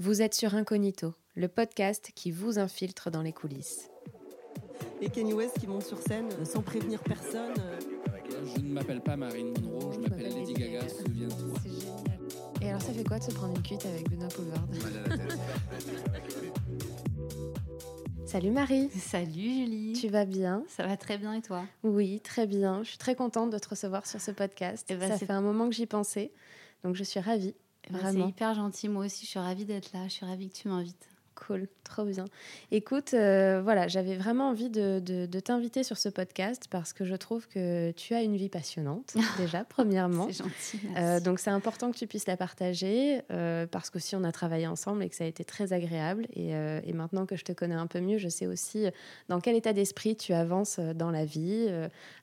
Vous êtes sur Incognito, le podcast qui vous infiltre dans les coulisses. Et Kanye West qui monte sur scène euh, sans prévenir personne. euh. Je ne m'appelle pas Marine Monroe, je m'appelle Lady Gaga, souviens-toi. C'est génial. Et alors, ça fait quoi de se prendre une cuite avec Benoît Poulvard Salut Marie, Salut Julie. tu vas bien? Ça va très bien et toi? Oui, très bien. Je suis très contente de te recevoir sur ce podcast. Eh ben, ça c'est- fait un moment que j'y pensais, donc je suis ravie. Vraiment. C'est hyper gentil, moi aussi je suis ravie d'être là, je suis ravie que tu m'invites. Cool, trop bien. Écoute, euh, voilà, j'avais vraiment envie de, de- de t'inviter sur ce podcast parce que je trouve que tu as une vie passionnante, déjà, premièrement. C'est gentil. Euh, merci. donc c'est important que tu puisses la partager euh, parce qu'aussi on a travaillé ensemble et que ça a été très agréable. Et, euh, et maintenant que je te connais un peu mieux, je sais aussi dans quel état d'esprit tu avances dans la vie,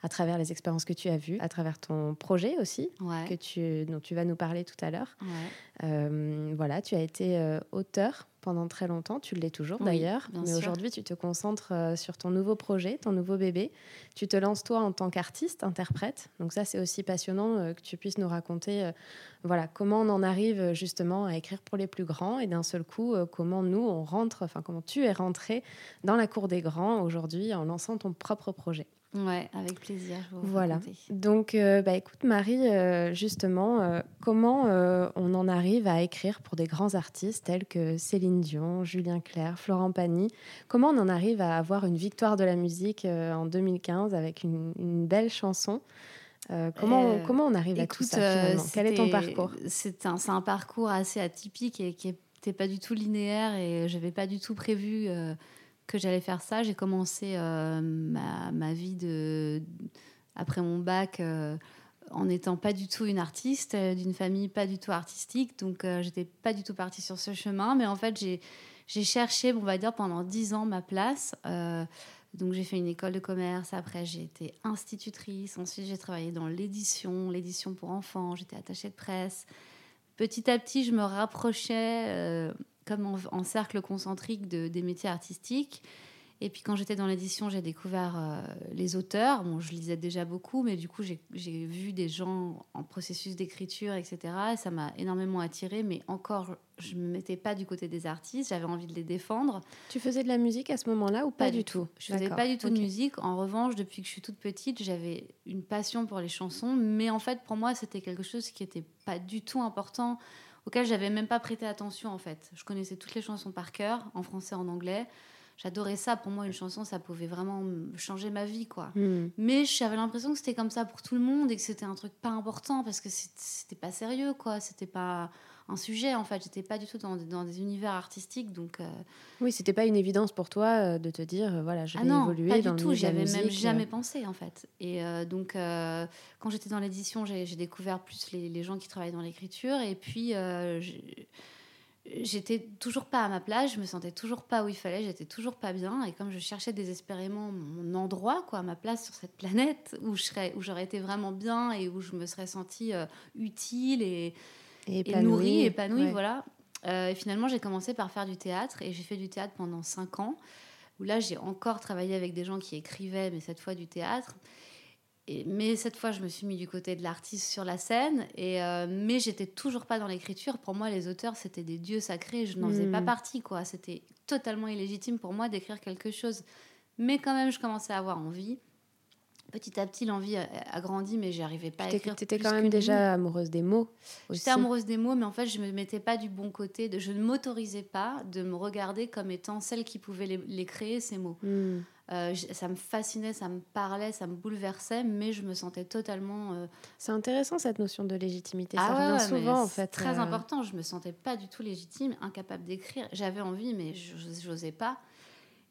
à travers les expériences que tu as vues, à travers ton projet aussi, que tu, dont tu vas nous parler tout à l'heure. ouais. Voilà, tu as été auteur pendant très longtemps, tu l'es toujours Oui, d'ailleurs, mais aujourd'hui tu te concentres euh, sur ton nouveau projet, ton nouveau bébé. Tu te lances toi en tant qu'artiste, interprète. Donc ça c'est aussi passionnant euh, que tu puisses nous raconter euh, voilà, comment on en arrive justement à écrire pour les plus grands et d'un seul coup comment nous on rentre, enfin comment tu es rentré dans la cour des grands aujourd'hui en lançant ton propre projet. Ouais, avec plaisir. Je vous Voilà. raconter. Donc, euh, bah, écoute, Marie, euh, justement, euh, comment on en arrive à écrire pour des grands artistes tels que Céline Dion, Julien Clerc, Florent Pagny? Comment on en arrive à avoir une victoire de la musique en 2015 avec une, une belle chanson? Euh, comment, Euh, comment on arrive à tout ça finalement? Quel est ton parcours? C'est un, parcours assez atypique et qui n'était pas du tout linéaire et j'avais pas du tout prévu euh, que j'allais faire ça. J'ai commencé euh, ma, ma vie de, après mon bac euh, en n'étant pas du tout une artiste, euh, d'une famille pas du tout artistique. Donc, j'étais pas du tout partie sur ce chemin. Mais en fait, j'ai cherché, on va dire, pendant dix ans ma place. Donc j'ai fait une école de commerce, après j'ai été institutrice, ensuite j'ai travaillé dans l'édition, l'édition pour enfants, j'étais attachée de presse. Petit à petit, je me rapprochais comme en, en cercle concentrique de, des métiers artistiques. Et puis quand j'étais dans l'édition, j'ai découvert euh, les auteurs. Bon, je lisais déjà beaucoup, mais du coup j'ai vu des gens en processus d'écriture, etc. Et ça m'a énormément attirée, mais encore, je ne me mettais pas du côté des artistes, j'avais envie de les défendre. Tu faisais de la musique à ce moment-là ou pas, du tout, Je faisais pas du tout de musique. En revanche, depuis que je suis toute petite, j'avais une passion pour les chansons. Mais en fait, pour moi, c'était quelque chose qui était pas du tout important, auquel j'avais même pas prêté attention. En fait, je connaissais toutes les chansons par cœur, en français, en anglais. J'adorais ça. Pour moi, une chanson, ça pouvait vraiment me changer ma vie, quoi. Hmm. Mais j'avais l'impression que c'était comme ça pour tout le monde et que c'était un truc pas important parce que c'était pas sérieux, quoi. C'était pas un sujet, en fait. J'étais pas du tout dans, dans des univers artistiques, donc. euh, Oui, c'était pas une évidence pour toi euh, de te dire, euh, voilà, je vais ah non, évoluer pas dans du tout. J'avais même jamais pensé en fait. Et euh, donc, euh, quand j'étais dans l'édition, j'ai découvert plus les, les gens qui travaillent dans l'écriture. Et puis, j'étais toujours pas à ma place. Je me sentais toujours pas où il fallait. J'étais toujours pas bien. Et comme je cherchais désespérément mon endroit, quoi, ma place sur cette planète où je serais, où j'aurais été vraiment bien et où je me serais sentie euh, utile et, Et et nourrie, épanouie, épanouie, ouais. voilà. Euh, et finalement, j'ai commencé par faire du théâtre et j'ai fait du théâtre pendant cinq ans. Où là, j'ai encore travaillé avec des gens qui écrivaient, mais cette fois du théâtre. Et, mais cette fois, je me suis mis du côté de l'artiste sur la scène. Et, euh, mais j'étais toujours pas dans l'écriture. Pour moi, les auteurs, c'était des dieux sacrés. Je n'en faisais pas partie, quoi. C'était totalement illégitime pour moi d'écrire quelque chose. Mais quand même, je commençais à avoir envie. Petit à petit, l'envie a, grandi, mais j'y arrivais pas à Tu écrire. étais plus quand même déjà amoureuse des mots. J'étais amoureuse des mots, mais en fait, je me mettais pas du bon côté. De, je ne m'autorisais pas de me regarder comme étant celle qui pouvait les, les créer, ces mots. Hmm. Euh, ça me fascinait, ça me parlait, ça me bouleversait, mais je me sentais totalement. euh, C'est intéressant cette notion de légitimité. ça ah ouais, revient ouais, souvent en fait. Très euh, important. Je me sentais pas du tout légitime, incapable d'écrire. J'avais envie, mais j'os- j'osais pas.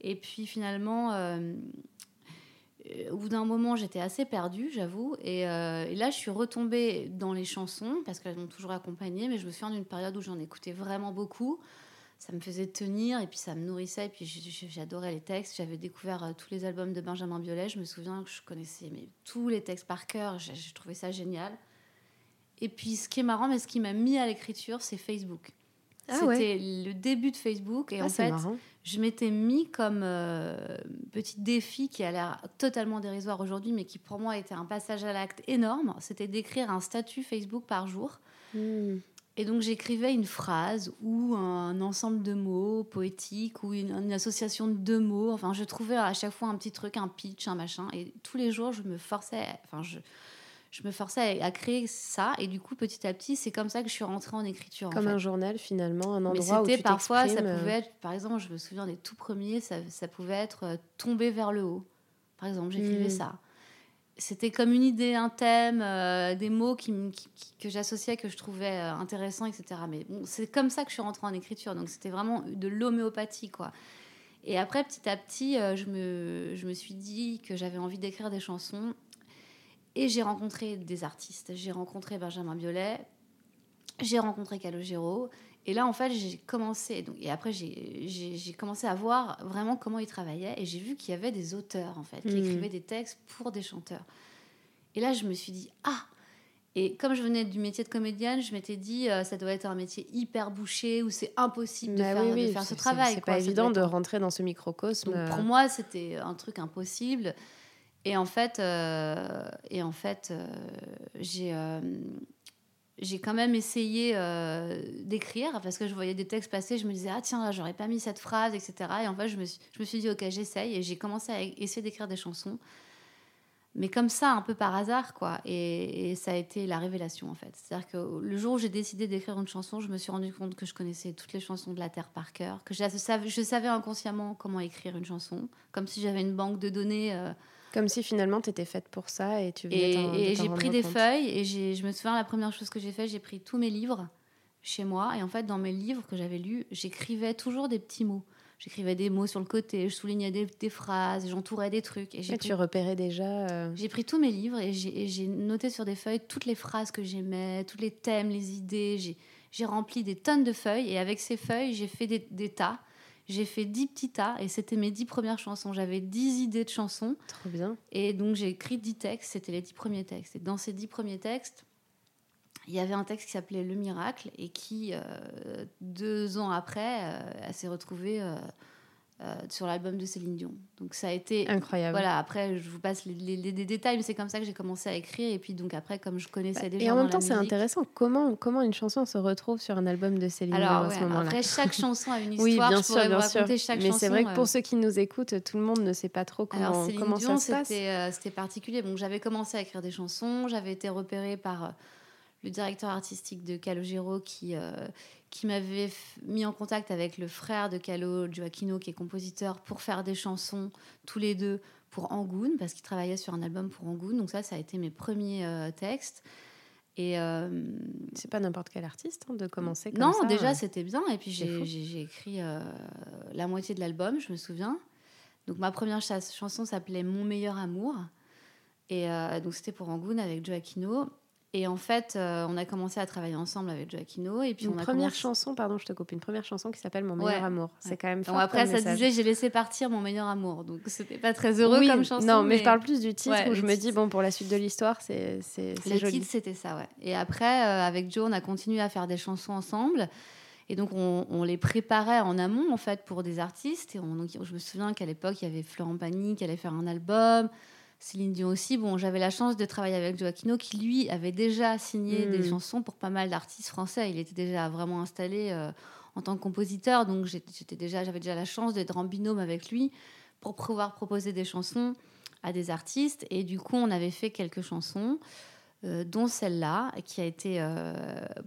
Et puis finalement, au bout d'un moment, j'étais assez perdue, j'avoue. Et, euh, et là, je suis retombée dans les chansons parce qu'elles m'ont toujours accompagnée. Mais je me souviens d'une période où j'en écoutais vraiment beaucoup. Ça me faisait tenir et puis ça me nourrissait. Et puis j'adorais les textes. J'avais découvert euh, tous les albums de Benjamin Biolay. Je me souviens que je connaissais tous les textes par cœur. J'ai trouvé ça génial. Et puis, ce qui est marrant, mais ce qui m'a mis à l'écriture, c'est Facebook. Ah C'était ouais. le début de Facebook. Et Ah, en fait, marrant. je m'étais mis comme euh, petit défi qui a l'air totalement dérisoire aujourd'hui, mais qui pour moi était un passage à l'acte énorme. C'était d'écrire un statut Facebook par jour. Hmm. Et donc j'écrivais une phrase ou un ensemble de mots poétiques ou une, une, association de deux mots. Enfin, je trouvais à chaque fois un petit truc, un pitch, un machin. Et tous les jours, je me forçais, enfin, je, je me forçais à, à créer ça. Et du coup, petit à petit, c'est comme ça que je suis rentrée en écriture. Comme en fait. un journal finalement, un Mais endroit où c'était tu parfois, ça euh, pouvait être, par exemple, je me souviens des tout premiers, ça, ça pouvait être euh, tomber vers le haut. Par exemple, j'écrivais Mm. ça. C'était comme une idée, un thème, euh, des mots qui, m- qui- qui- que j'associais, que je trouvais euh, intéressants, etc. Mais bon, c'est comme ça que je suis rentrée en écriture. Donc c'était vraiment de l'homéopathie, quoi. Et après, petit à petit, euh, je, me, je me suis dit que j'avais envie d'écrire des chansons. Et j'ai rencontré des artistes. J'ai rencontré Benjamin Biolay, j'ai rencontré Calogero. Et là, en fait, j'ai commencé. Donc, et après, j'ai- commencé à voir vraiment comment ils travaillaient. Et j'ai vu qu'il y avait des auteurs, en fait, qui Mhm. écrivaient des textes pour des chanteurs. Et là, je me suis dit, ah Et comme je venais du métier de comédienne, je m'étais dit, euh, ça doit être un métier hyper bouché où c'est impossible de bah faire, oui, de oui, faire ce travail. C'est pas évident de rentrer dans ce microcosme. donc pour euh, moi, c'était un truc impossible. Et en fait, euh, et en fait, euh, j'ai euh, j'ai quand même essayé d'écrire parce que je voyais des textes passer. Je me disais ah tiens là j'aurais pas mis cette phrase etc. Et en fait je me suis, je me suis dit ok j'essaye et j'ai commencé à essayer d'écrire des chansons. Mais comme ça, un peu par hasard, quoi. Et, ça a été la révélation, en fait. C'est-à-dire que le jour où j'ai décidé d'écrire une chanson, je me suis rendu compte que je connaissais toutes les chansons de la Terre par cœur, que je savais inconsciemment comment écrire une chanson, comme si j'avais une banque de données. Comme si finalement tu étais faite pour ça et tu venais et, j'ai pris des compte. feuilles et je me souviens la première chose que j'ai fait, j'ai pris tous mes livres chez moi et en fait dans mes livres que j'avais lus, j'écrivais toujours des petits mots. J'écrivais des mots sur le côté, je soulignais des, des phrases, j'entourais des trucs et j'ai Et pris, tu repérais déjà. euh, j'ai pris tous mes livres et j'ai noté sur des feuilles toutes les phrases que j'aimais, tous les thèmes, les idées. J'ai- J'ai rempli des tonnes de feuilles et avec ces feuilles, j'ai fait des, des tas. J'ai fait dix petits tas et c'était mes dix premières chansons. J'avais dix idées de chansons. Trop bien. Et donc j'ai écrit dix textes, c'était les dix premiers textes. Et dans ces dix premiers textes, il y avait un texte qui s'appelait Le Miracle et qui, euh, deux ans après, euh, s'est retrouvée euh, sur l'album de Céline Dion. Donc ça a été... Incroyable. Voilà, après je vous passe les, les- les- les détails, mais c'est comme ça que j'ai commencé à écrire. Et puis donc après, comme je connaissais déjà... Bah, Et en même temps, c'est intéressant. Comment, comment une chanson se retrouve sur un album de Céline Dion Alors, à ouais, ce moment-là après, chaque chanson a une histoire. Oui, bien je sûr, bien sûr. chaque Mais c'est vrai que pour euh, ceux qui nous écoutent, tout le monde ne sait pas trop comment, Alors, Céline comment Dion, ça se passe. c'était euh, c'était particulier. Bon, j'avais commencé à écrire des chansons. J'avais été repérée par le directeur artistique de Calogero qui, euh, qui m'avait mis en contact avec le frère de Calo, Gioacchino, qui est compositeur, pour faire des chansons tous les deux pour Angoon, parce qu'ils travaillaient sur un album pour Angoon. Donc ça, ça a été mes premiers euh, textes. Et euh, C'est pas n'importe quel artiste hein, de commencer comme non, ça. déjà euh. c'était bien. Et puis j'ai écrit la moitié de l'album, je me souviens. Donc ma première cha- chanson s'appelait Mon meilleur amour. Et donc c'était pour Angoon avec Joaquino. Et en fait, euh, on a commencé à travailler ensemble avec Joaquino. Et puis Une on a première commencé- chanson, pardon, je te coupe, une première chanson qui s'appelle Mon Ouais. meilleur amour. C'est Ouais. quand même fort après, comme ça message. disait J'ai laissé partir mon meilleur amour. Donc c'était pas très heureux Oui, comme chanson. Non, mais, je parle plus du titre Ouais, où je me dis, bon, pour la suite de l'histoire, c'est c'est- c'est Le joli. titre, c'était ça, ouais. Et après, euh, avec Joe, on a continué à faire des chansons ensemble. Et donc, on, on les préparait en amont, en fait, pour des artistes. Et on, donc, je me souviens qu'à l'époque, il y avait Florent Pagny qui allait faire un album. Céline Dion aussi. Bon, j'avais la chance de travailler avec Joaquino, qui, lui, avait déjà signé des chansons pour pas mal d'artistes français. Il était déjà vraiment installé euh, en tant que compositeur. Donc, j'étais déjà, j'avais déjà la chance d'être en binôme avec lui pour pouvoir proposer des chansons à des artistes. Et du coup, on avait fait quelques chansons euh, dont celle-là, qui a été euh,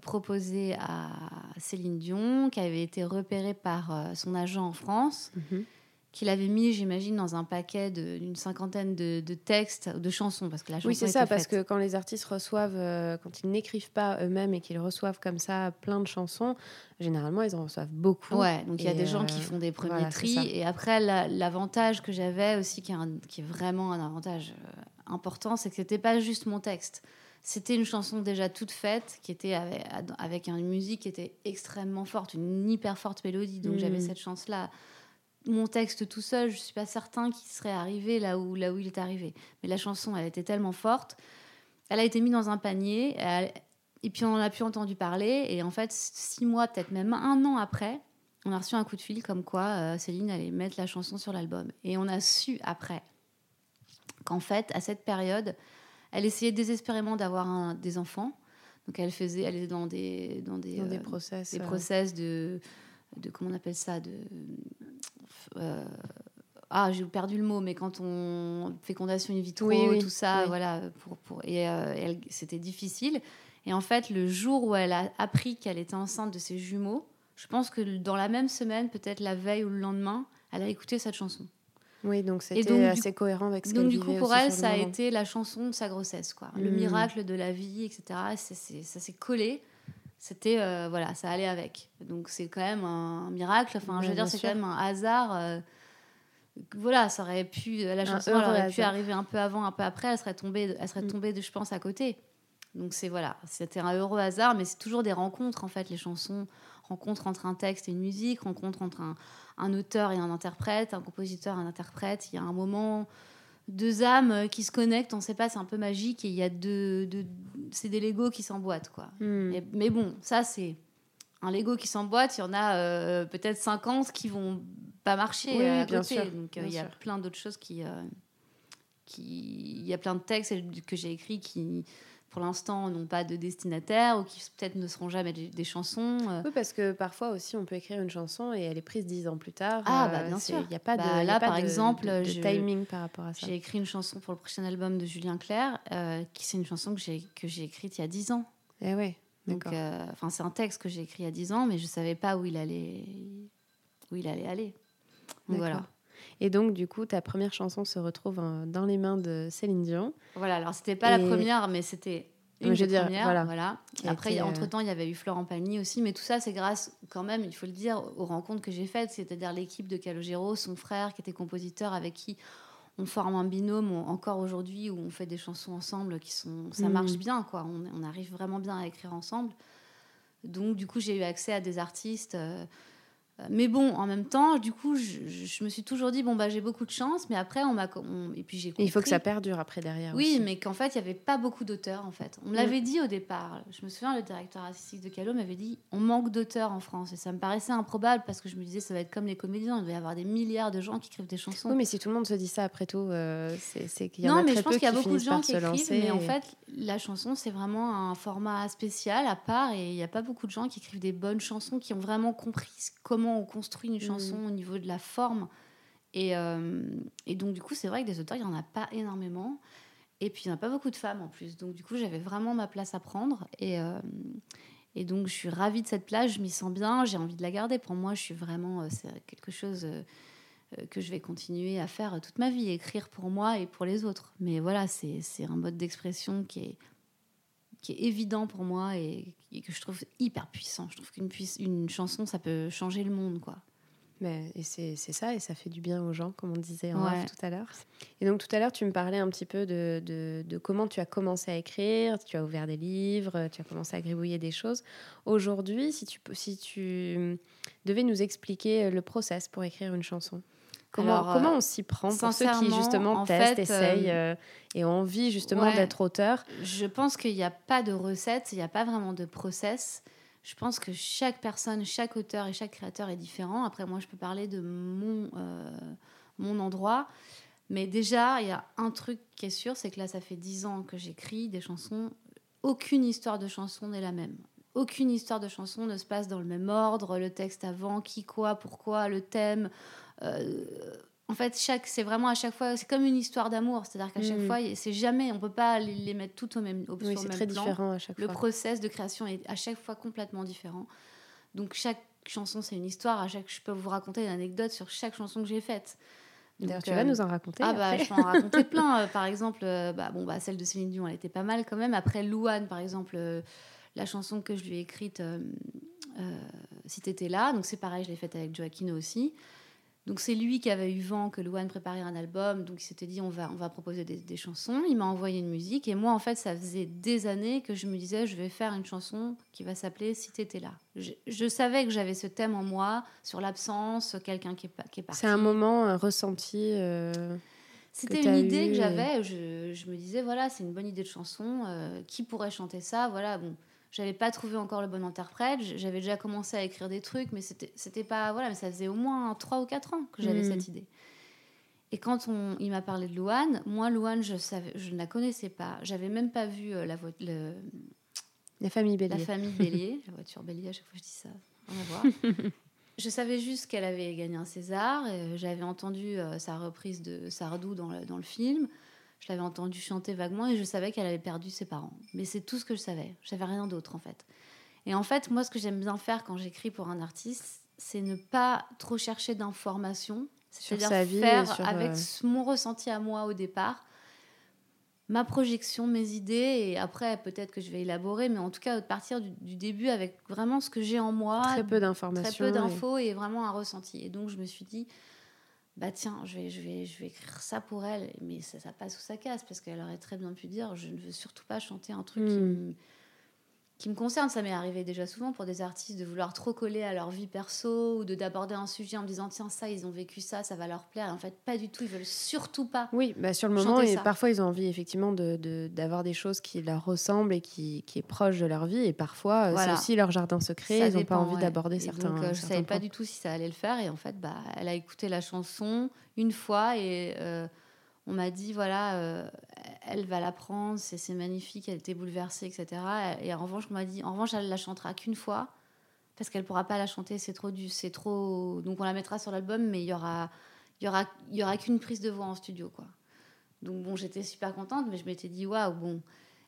proposée à Céline Dion, qui avait été repérée par son agent en France, Mhm. Qu'il avait mis, j'imagine, dans un paquet d'une cinquantaine de, de textes, de chansons, parce que la chanson Oui, c'est ça, parce que quand les artistes reçoivent, euh, quand ils n'écrivent pas eux-mêmes et qu'ils reçoivent comme ça plein de chansons, généralement, ils en reçoivent beaucoup. Ouais, donc il y a des gens euh, qui font des premiers voilà, tris. Et après, la- l'avantage que j'avais aussi, qui est, un- qui est vraiment un avantage euh, important, c'est que c'était pas juste mon texte. C'était une chanson déjà toute faite, qui était avec, avec une musique qui était extrêmement forte, une hyper forte mélodie. Donc j'avais cette chance-là. Mon texte tout seul, je suis pas certain qu'il serait arrivé là où, là où il est arrivé. Mais la chanson, elle était tellement forte. Elle a été mise dans un panier. elle- et puis on en a pu entendu parler. Et en fait, six mois, peut-être même un an après, on a reçu un coup de fil comme quoi euh, Céline allait mettre la chanson sur l'album. Et on a su après qu'en fait, à cette période, elle essayait désespérément d'avoir des enfants. Donc elle faisait, elle était dans des dans des, Dans des euh, process. des euh, process de de comment on appelle ça de euh, ah j'ai perdu le mot mais quand on fécondation in vitro Oui, oui, tout ça oui. voilà pour pour et euh, elle- c'était difficile. Et en fait le jour où elle a appris qu'elle était enceinte de ses jumeaux je pense que dans la même semaine peut-être la veille ou le lendemain elle a écouté cette chanson. Oui, donc Et donc, c'était assez cohérent avec ce donc du coup pour elle ça a été la chanson de sa grossesse quoi. Le Mm. miracle de la vie etc ça s'est collé c'était euh, voilà ça allait avec. Donc c'est quand même un miracle. Enfin je veux dire c'est quand même un hasard euh, voilà ça aurait pu la chanson elle aurait pu arriver un peu avant un peu après elle serait tombée elle serait Mm. tombée de- je pense à côté. Donc c'est voilà c'était un heureux hasard mais c'est toujours des rencontres en fait les chansons. Rencontre entre un texte et une musique rencontre entre un, un auteur et un interprète un compositeur et un interprète. Il y a un moment deux âmes euh, qui se connectent, on ne sait pas, c'est un peu magique et il y a deux, deux- c'est des Legos qui s'emboîtent quoi. Hmm. Et- mais bon, ça c'est un Lego qui s'emboîte, il y en a euh, peut-être 50 qui vont pas marcher Oui, à bien côté. sûr, Donc euh, il y a sûr. plein d'autres choses qui, euh, qui, il y a plein de textes que j'ai écrits qui pour l'instant n'ont pas de destinataire ou qui peut-être ne seront jamais des, chansons. euh. Oui, parce que parfois aussi, on peut écrire une chanson et elle est prise dix ans plus tard. Ah, Euh, bah, bien c'est- sûr. Il n'y a pas de, Bah, a là, pas par de- exemple, de, de je- timing par rapport à ça. J'ai écrit une chanson pour le prochain album de Julien Clerc, euh, qui c'est une chanson que j'ai que j'ai écrite il y a 10 ans. Eh ouais, Donc, euh, enfin, c'est un texte que j'ai écrit il y a 10 ans, mais je savais pas où il allait, où il allait aller. Donc, voilà. Et donc, du coup, ta première chanson se retrouve euh, dans les mains de Céline Dion. Voilà. Alors, c'était pas la première, mais c'était une je des dire, premières. voilà. Après, été, euh, entre temps, il y avait eu Florent Pagny aussi, mais tout ça, c'est grâce, quand même, il faut le dire, aux rencontres que j'ai faites, c'est-à-dire l'équipe de Calogero, son frère qui était compositeur, avec qui on forme un binôme on- encore aujourd'hui où on fait des chansons ensemble qui sont ça Mhm. marche bien quoi on, on arrive vraiment bien à écrire ensemble donc du coup j'ai eu accès à des artistes euh, mais bon en même temps du coup je, je- me suis toujours dit bon bah j'ai beaucoup de chance mais après on m'a on- et puis j'ai Et il faut que compris- ça perdure après derrière. oui, aussi. mais qu'en fait, il n'y avait pas beaucoup d'auteurs, en fait. On me l'avait dit au départ. Je me souviens, le directeur artistique de Calo m'avait dit on manque d'auteurs en France. Et ça me paraissait improbable parce que je me disais ça va être comme les comédiens. Il doit y avoir des milliards de gens qui écrivent des chansons. Oui, mais si tout le monde se dit ça après tout, euh, c'est qu'il y en non, a mais très je pense peu qu'il y a beaucoup de gens qui écrivent, mais en fait, la chanson, c'est vraiment un format spécial à part et il n'y a pas beaucoup de gens qui écrivent des bonnes chansons, qui ont vraiment compris comment on construit une chanson Mm. au niveau de la forme. Et, euh, et donc, du coup, c'est vrai que des auteurs, il n'y en a pas énormément. Et puis, il n'y en a pas beaucoup de femmes en plus. Donc, du coup, j'avais vraiment ma place à prendre. Et, euh, et donc, je suis ravie de cette place, je m'y sens bien, j'ai envie de la garder. Pour moi, je suis vraiment. euh, C'est quelque chose. que je vais continuer à faire toute ma vie, écrire pour moi et pour les autres. Mais voilà, c'est c'est un mode d'expression qui est, qui est évident pour moi et, et que je trouve hyper puissant. Je trouve qu'une une chanson, ça peut changer le monde, quoi. Mais, et c'est ça, et ça fait du bien aux gens, comme on disait en Ouais. off tout à l'heure. Et donc tout à l'heure, tu me parlais un petit peu de, de, de comment tu as commencé à écrire, tu as ouvert des livres, tu as commencé à gribouiller des choses. Aujourd'hui, si tu, si tu devais nous expliquer le process pour écrire une chanson, comment, Alors, euh, comment on s'y prend pour ceux qui justement en testent, fait, essayent euh, et ont envie justement ouais. d'être auteur Je pense qu'il n'y a pas de recette, il n'y a pas vraiment de process. Je pense que chaque personne, chaque auteur et chaque créateur est différent. Après, moi, je peux parler de mon, euh, mon endroit. Mais déjà, il y a un truc qui est sûr, c'est que là, ça fait dix ans que j'écris des chansons. Aucune histoire de chanson n'est la même. Aucune histoire de chanson ne se passe dans le même ordre. Le texte avant, qui, quoi, pourquoi, le thème. Euh, en fait, chaque, c'est vraiment à chaque fois, c'est comme une histoire d'amour. C'est-à-dire qu'à chaque Mhm. fois, c'est jamais, on peut pas les, les mettre toutes au même, au, Oui, sur très même plan. différent à chaque Le fois. process de création est à chaque fois complètement différent. Donc chaque chanson, c'est une histoire. À chaque, je peux vous raconter une anecdote sur chaque chanson que j'ai faite. D'ailleurs, tu euh, vas nous en raconter ah bah je peux en raconter plein. Euh, par exemple, euh, bah, bon bah celle de Céline Dion, elle était pas mal quand même. Après Louane, par exemple, euh, la chanson que je lui ai écrite, euh, euh, si t'étais là. Donc c'est pareil, je l'ai faite avec Joaquino aussi. Donc c'est lui qui avait eu vent que Louane préparait un album, donc il s'était dit on va on va proposer des, des chansons. Il m'a envoyé une musique et moi en fait ça faisait des années que je me disais je vais faire une chanson qui va s'appeler Si t'étais là. Je, je savais que j'avais ce thème en moi sur l'absence, quelqu'un qui est pas qui est parti. C'est un moment, un ressenti. euh, C'était une idée que et- j'avais. Je, je me disais, voilà, c'est une bonne idée de chanson. euh, qui pourrait chanter ça? Voilà, bon. J'avais pas trouvé encore le bon interprète. J'avais déjà commencé à écrire des trucs, mais c'était pas. Voilà, mais ça faisait au moins 3 ou 4 ans que j'avais Mhm. cette idée. Et quand on, il m'a parlé de Louane, moi, Louane, je, savais, je ne la connaissais pas. J'avais même pas vu euh, la le, La famille Bélier. La famille Bélier, la voiture Bélier, à chaque fois je dis ça, on va voir. je savais juste qu'elle avait gagné un César. J'avais entendu euh, sa reprise de Sardou dans le, dans le film. Je l'avais entendu chanter vaguement et je savais qu'elle avait perdu ses parents. Mais c'est tout ce que je savais. Je savais rien d'autre en fait. Et en fait, moi, ce que j'aime bien faire quand j'écris pour un artiste, c'est ne pas trop chercher d'informations. C'est-à-dire faire avec euh, mon ressenti à moi au départ, ma projection, mes idées, et après peut-être que je vais élaborer, mais en tout cas partir du, début avec vraiment ce que j'ai en moi. Très peu d'informations. Très peu d'infos et... vraiment un ressenti. Et donc je me suis dit, bah tiens, je vais, je vais, je vais écrire ça pour elle, mais ça, ça passe ou ça casse, parce qu'elle aurait très bien pu dire, je ne veux surtout pas chanter un truc qui hmm. me qui me concerne. Ça m'est arrivé déjà souvent pour des artistes de vouloir trop coller à leur vie perso ou de d'aborder un sujet en me disant tiens ça ils ont vécu ça, ça va leur plaire. Et en fait pas du tout, ils veulent surtout pas. Oui, bah sur le moment et parfois ils ont envie effectivement de d'avoir des choses qui leur ressemblent et qui, qui est proche de leur vie et parfois euh, c'est aussi leur jardin secret. ils n'ont pas envie d'aborder certains. Donc euh, je savais pas du tout si ça allait le faire et en fait bah elle a écouté la chanson une fois et euh, on m'a dit voilà, euh, elle va l'apprendre, c'est magnifique, elle était bouleversée, etc. Et en revanche, on m'a dit en revanche, elle la chantera qu'une fois parce qu'elle pourra pas la chanter, c'est trop du, c'est trop. Donc on la mettra sur l'album, mais il y aura, il y aura, il y aura qu'une prise de voix en studio, quoi. Donc bon, j'étais super contente, mais je m'étais dit waouh, bon.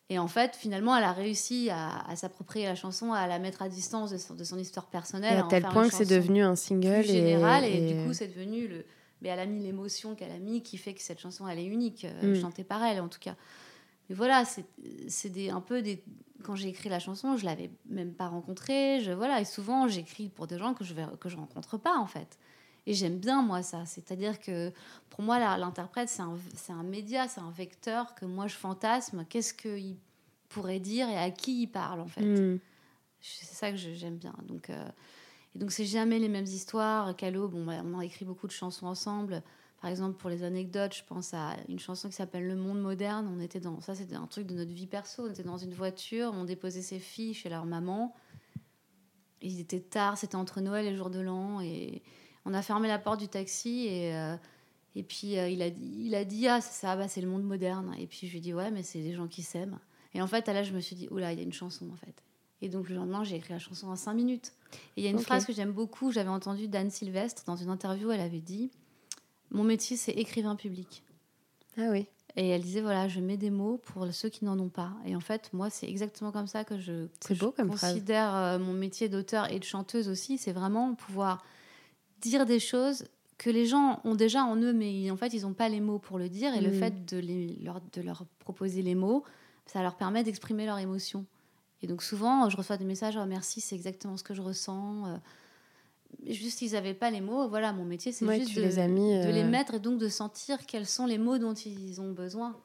Et en fait, finalement, elle a réussi à, s'approprier la chanson, à la mettre à distance de son, histoire personnelle. à tel point que c'est devenu un single. général, et, du coup, c'est devenu le, mais elle a mis l'émotion qu'elle a mis qui fait que cette chanson elle est unique. Euh, mm. chantée par elle en tout cas. Mais voilà c'est des un peu des quand j'ai écrit la chanson je l'avais même pas rencontrée. Je voilà et souvent j'écris pour des gens que je vais que je rencontre pas en fait. Et j'aime bien moi ça. C'est-à-dire que pour moi l'interprète c'est un, un média c'est un vecteur que moi je fantasme. Qu'est-ce qu'il pourrait dire et à qui il parle en fait. Mm. c'est ça que j'aime bien. Donc euh, et donc, c'est jamais les mêmes histoires. Calo, bon, bah, on a écrit beaucoup de chansons ensemble. Par exemple, pour les anecdotes, je pense à une chanson qui s'appelle Le Monde moderne. On était dans ça, c'était un truc de notre vie perso. On était dans une voiture, on déposait ses filles chez leur maman. Il était tard, c'était entre Noël et jour de l'an, et on a fermé la porte du taxi et euh, et puis euh, il a dit, il a dit ah c'est ça, bah, c'est le monde moderne. Et puis je lui ai dit ouais mais c'est des gens qui s'aiment. Et en fait là je me suis dit oula il y a une chanson en fait. Et donc le lendemain, j'ai écrit la chanson en cinq minutes. Et il y a une phrase que j'aime beaucoup, j'avais entendu d'Anne Sylvestre dans une interview, elle avait dit Mon métier, c'est écrivain public. Ah oui. Et elle disait voilà, je mets des mots pour ceux qui n'en ont pas. Et en fait, moi, c'est exactement comme ça que je, beau comme considère euh, mon métier d'auteur et de chanteuse aussi. C'est vraiment pouvoir dire des choses que les gens ont déjà en eux, mais en fait, ils n'ont pas les mots pour le dire. Et le mm. fait de, les, leur, de leur proposer les mots, ça leur permet d'exprimer leur émotion. Et donc souvent, je reçois des messages oh, merci, c'est exactement ce que je ressens. Euh. Juste, ils n'avaient pas les mots. Voilà, mon métier, c'est juste de les, de les euh. mettre et donc de sentir quels sont les mots dont ils ont besoin.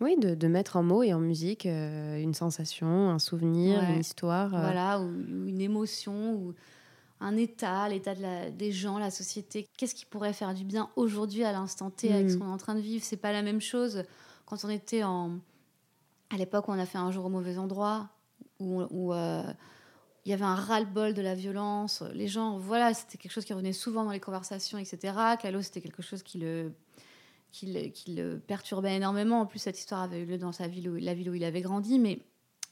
Oui, de, de mettre en mots et en musique euh, une sensation, un souvenir, une histoire. Voilà, ou, une émotion, ou un état, l'état de la, des gens, la société. Qu'est-ce qui pourrait faire du bien aujourd'hui, à l'instant T, avec ce mm. qu'on est en train de vivre? C'est pas la même chose quand on était en. À l'époque où on a fait un jour au mauvais endroit, où, euh, il y avait un ras-le-bol de la violence. Les gens, voilà, c'était quelque chose qui revenait souvent dans les conversations, etc. Calo, c'était quelque chose qui le, qui le, perturbait énormément. En plus, cette histoire avait eu lieu dans sa ville où, la ville où il avait grandi. Mais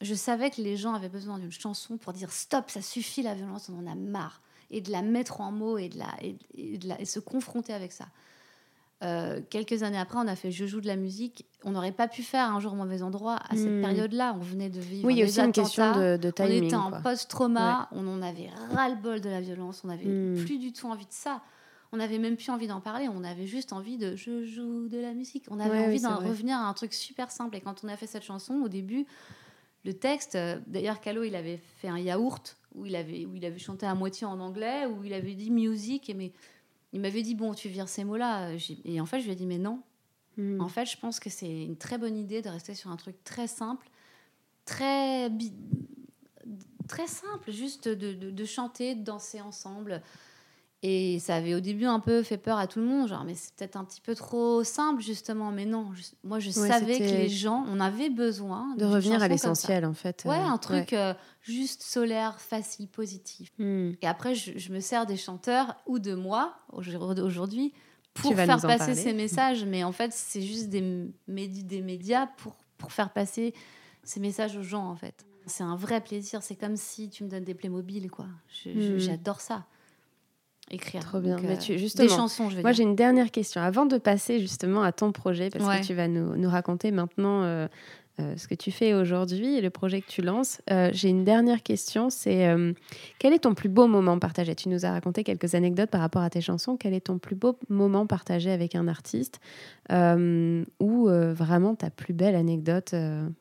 je savais que les gens avaient besoin d'une chanson pour dire stop, ça suffit la violence, on en a marre. Et de la mettre en mots et de, la, et de, la, et se confronter avec ça. Euh, quelques années après, on a fait Je joue de la musique. On n'aurait pas pu faire un jour au mauvais endroit à cette hmm. période-là. On venait de vivre. Oui, il y a aussi une question de, timing. On était en post-trauma. On en avait ras-le-bol de la violence. On n'avait hmm. plus du tout envie de ça. On n'avait même plus envie d'en parler. On avait juste envie de Je joue de la musique. On avait envie d'en revenir à un truc super simple. Et quand on a fait cette chanson, au début, le texte, euh, d'ailleurs, Calo, il avait fait un yaourt où il avait, où il avait chanté à moitié en anglais, où il avait dit musique. Et mais il m'avait dit bon, tu vires ces mots-là. Et en fait, je lui ai dit mais non. Hmm. En fait, je pense que c'est une très bonne idée de rester sur un truc très simple, très très simple, juste de, de chanter, de danser ensemble. Et ça avait au début un peu fait peur à tout le monde, genre, mais c'est peut-être un petit peu trop simple, justement. Mais non, moi, je savais que les gens, on avait besoin de revenir à l'essentiel, en fait. Ouais, un truc euh, juste solaire, facile, positif. Hmm. Et après, je, me sers des chanteurs ou de moi, aujourd'hui, pour faire passer ces messages. Mais en fait, c'est juste des, des médias pour, pour faire passer ces messages aux gens, en fait. C'est un vrai plaisir. C'est comme si tu me donnes des Playmobil, quoi. Hmm. J'adore ça. Écrire. Trop bien. Donc, Mais euh, des chansons, je veux Moi, j'ai une dernière question. Avant de passer justement à ton projet, parce Ouais. que tu vas nous, nous raconter maintenant euh, euh, ce que tu fais aujourd'hui et le projet que tu lances, euh, j'ai une dernière question. C'est euh, quel est ton plus beau moment partagé? Tu nous as raconté quelques anecdotes par rapport à tes chansons. Quel est ton plus beau moment partagé avec un artiste ou vraiment ta plus belle anecdote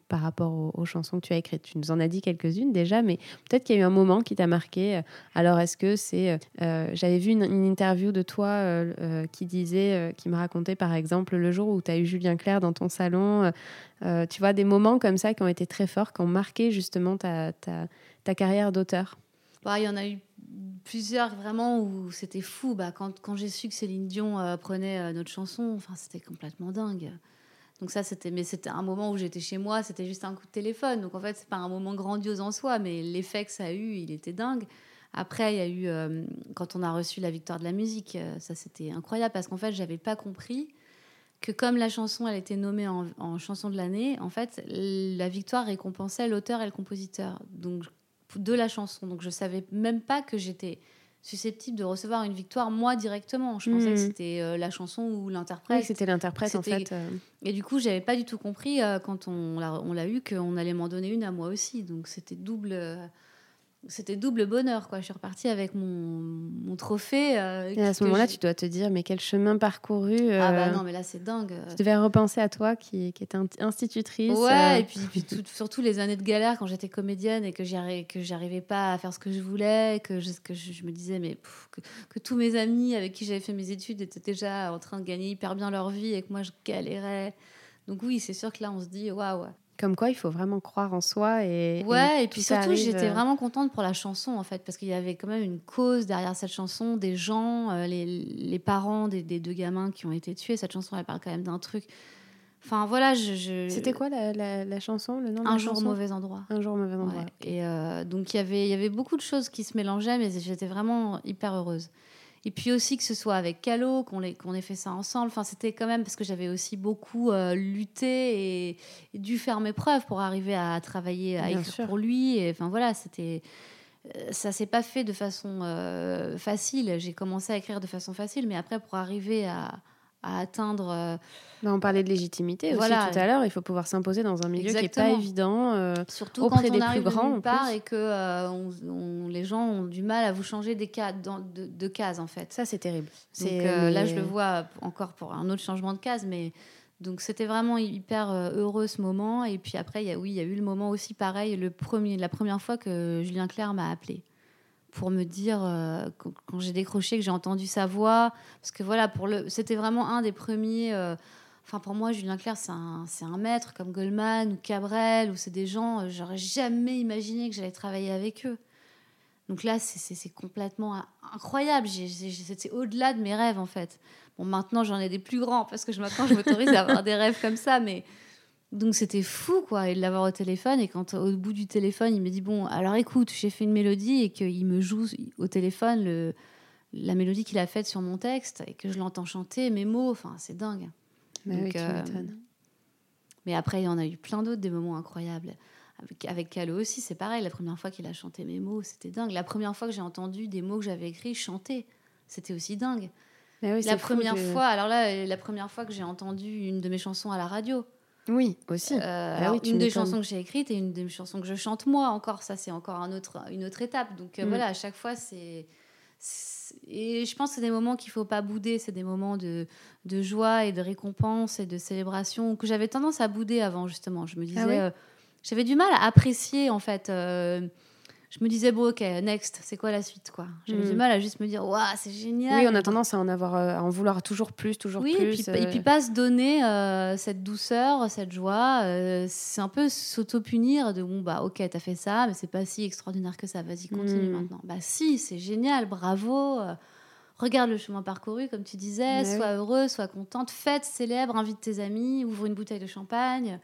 par rapport aux, chansons que tu as écrites? Tu nous en as dit quelques-unes déjà, mais peut-être qu'il y a eu un moment qui t'a marqué. Alors, est-ce que c'est. J'avais vu une, une interview de toi qui disait, qui me racontait par exemple le jour où tu as eu Julien Clerc dans ton salon. tu vois, des moments comme ça qui ont été très forts, qui ont marqué justement ta, ta, ta carrière d'auteur? Bah, il y en a eu plusieurs vraiment où c'était fou. Bah, quand quand j'ai su que Céline Dion euh, prenait euh, notre chanson, c'était complètement dingue. Donc ça, c'était, mais c'était un moment où j'étais chez moi, c'était juste un coup de téléphone. Donc en fait, c'est pas un moment grandiose en soi, mais l'effet que ça a eu, il était dingue. Après, il y a eu euh, quand on a reçu la victoire de la musique, ça c'était incroyable parce qu'en fait, j'avais pas compris que comme la chanson, elle était nommée en, en chanson de l'année, en fait, la victoire récompensait l'auteur et le compositeur. Donc de la chanson. Donc je savais même pas que j'étais susceptible de recevoir une victoire moi directement. Je pensais que c'était euh, la chanson ou Oui, l'interprète. c'était l'interprète en fait. euh, Et du coup, j'avais pas du tout compris euh, quand on l'a, on l'a eu qu'on allait m'en donner une à moi aussi. Donc c'était double, c'était double bonheur quoi. Je suis repartie avec mon, mon trophée. euh, Et à ce moment-là, tu dois te dire, mais quel chemin parcouru. Ah bah euh, non, mais là c'est dingue. Tu devais repenser à toi qui, qui était in- institutrice. Ouais, euh, et puis, puis tout- surtout les années de galère quand j'étais comédienne et que j'arrivais pas à faire ce que je voulais, que je, que je, je me disais mais pff, que, que tous mes amis avec qui j'avais fait mes études étaient déjà en train de gagner hyper bien leur vie et que moi je galérais. Donc oui, c'est sûr que là on se dit waouh. Comme quoi, il faut vraiment croire en soi. Et, Ouais, et, puis surtout arrive, j'étais euh, vraiment contente pour la chanson en fait parce qu'il y avait quand même une cause derrière cette chanson, des gens, euh, les, les parents des, des deux gamins qui ont été tués. Cette chanson elle parle quand même d'un truc. Enfin voilà, je. je- C'était quoi la, la- la chanson, le nom de Un la jour chanson? mauvais endroit. Un jour au mauvais endroit. Ouais. Et euh, donc il y avait- il y avait beaucoup de choses qui se mélangeaient, mais j'étais vraiment hyper heureuse. Et puis aussi que ce soit avec Calo, qu'on ait, qu'on ait fait ça ensemble. Enfin, c'était quand même parce que j'avais aussi beaucoup euh, lutté et, et dû faire mes preuves pour arriver à travailler, à Bien écrire sûr. pour lui. Et enfin voilà, c'était. euh, Ça s'est pas fait de façon euh, facile. J'ai commencé à écrire de façon facile, mais après pour arriver à, à atteindre euh, Bah, on parlait de légitimité aussi Voilà. tout à l'heure. Il faut pouvoir s'imposer dans un milieu qui n'est pas Exactement. évident. euh, Surtout auprès quand des on plus arrive de grands, part plus. et que euh, on- on- les gens ont du mal à vous changer des cas, dans- de, de cases en fait. ça, c'est terrible. Donc, euh, là, je le vois encore pour un autre changement de case, mais donc c'était vraiment hyper heureux ce moment. Et puis après, il y a, oui, il y a eu le moment aussi pareil, le premier, la première fois que Julien Clerc m'a appelé pour me dire euh, quand, j'ai décroché que j'ai entendu sa voix. Parce que voilà pour le c'était vraiment un des premiers euh, enfin pour moi Julien Clerc c'est un, un maître comme Goldman ou Cabrel ou c'est des gens euh, j'aurais jamais imaginé que j'allais travailler avec eux. Donc là c'est- complètement in- incroyable. C'était au-delà de mes rêves en fait. Bon maintenant j'en ai des plus grands parce que maintenant je m'autorise à avoir des rêves comme ça mais donc c'était fou quoi et de l'avoir au téléphone. Et quand au bout du téléphone il me dit bon alors écoute j'ai fait une mélodie et qu'il me joue au téléphone le, la mélodie qu'il a faite sur mon texte et que je l'entends chanter mes mots. Enfin c'est dingue. Oui, Donc, euh, m'étonnes. mais après il y en a eu plein d'autres des moments incroyables. Avec, avec Calo aussi c'est pareil. La première fois qu'il a chanté mes mots c'était dingue. La première fois que j'ai entendu des mots que j'avais écrits chanter c'était aussi dingue. Mais oui, la fou première fois alors là la première fois que j'ai entendu une de mes chansons à la radio Oui, aussi. euh, Ah alors, oui, tu une des chansons que j'ai écrites et une des chansons que je chante moi encore ça c'est encore un autre une autre étape donc euh, Mm. voilà à chaque fois c'est et je pense que c'est des moments qu'il faut pas bouder c'est des moments de, de joie et de récompense et de célébration que j'avais tendance à bouder avant justement je me disais Ah ouais euh, j'avais du mal à apprécier en fait je me disais bon ok next c'est quoi la suite quoi? J'avais Mm. du mal à juste me dire waouh c'est génial Oui, on a tendance à en avoir, euh, à en vouloir toujours plus, toujours oui, plus. et puis, et euh, puis pas se donner euh, cette douceur, cette joie. euh, c'est un peu s'auto-punir de bon, bah ok, t'as fait ça, mais c'est pas si extraordinaire que ça. Vas-y, continue Mm. maintenant. Bah si, c'est génial, bravo. regarde le chemin parcouru, comme tu disais. Mais sois heureux, sois contente. Fête, célèbre, invite tes amis, ouvre une bouteille de champagne.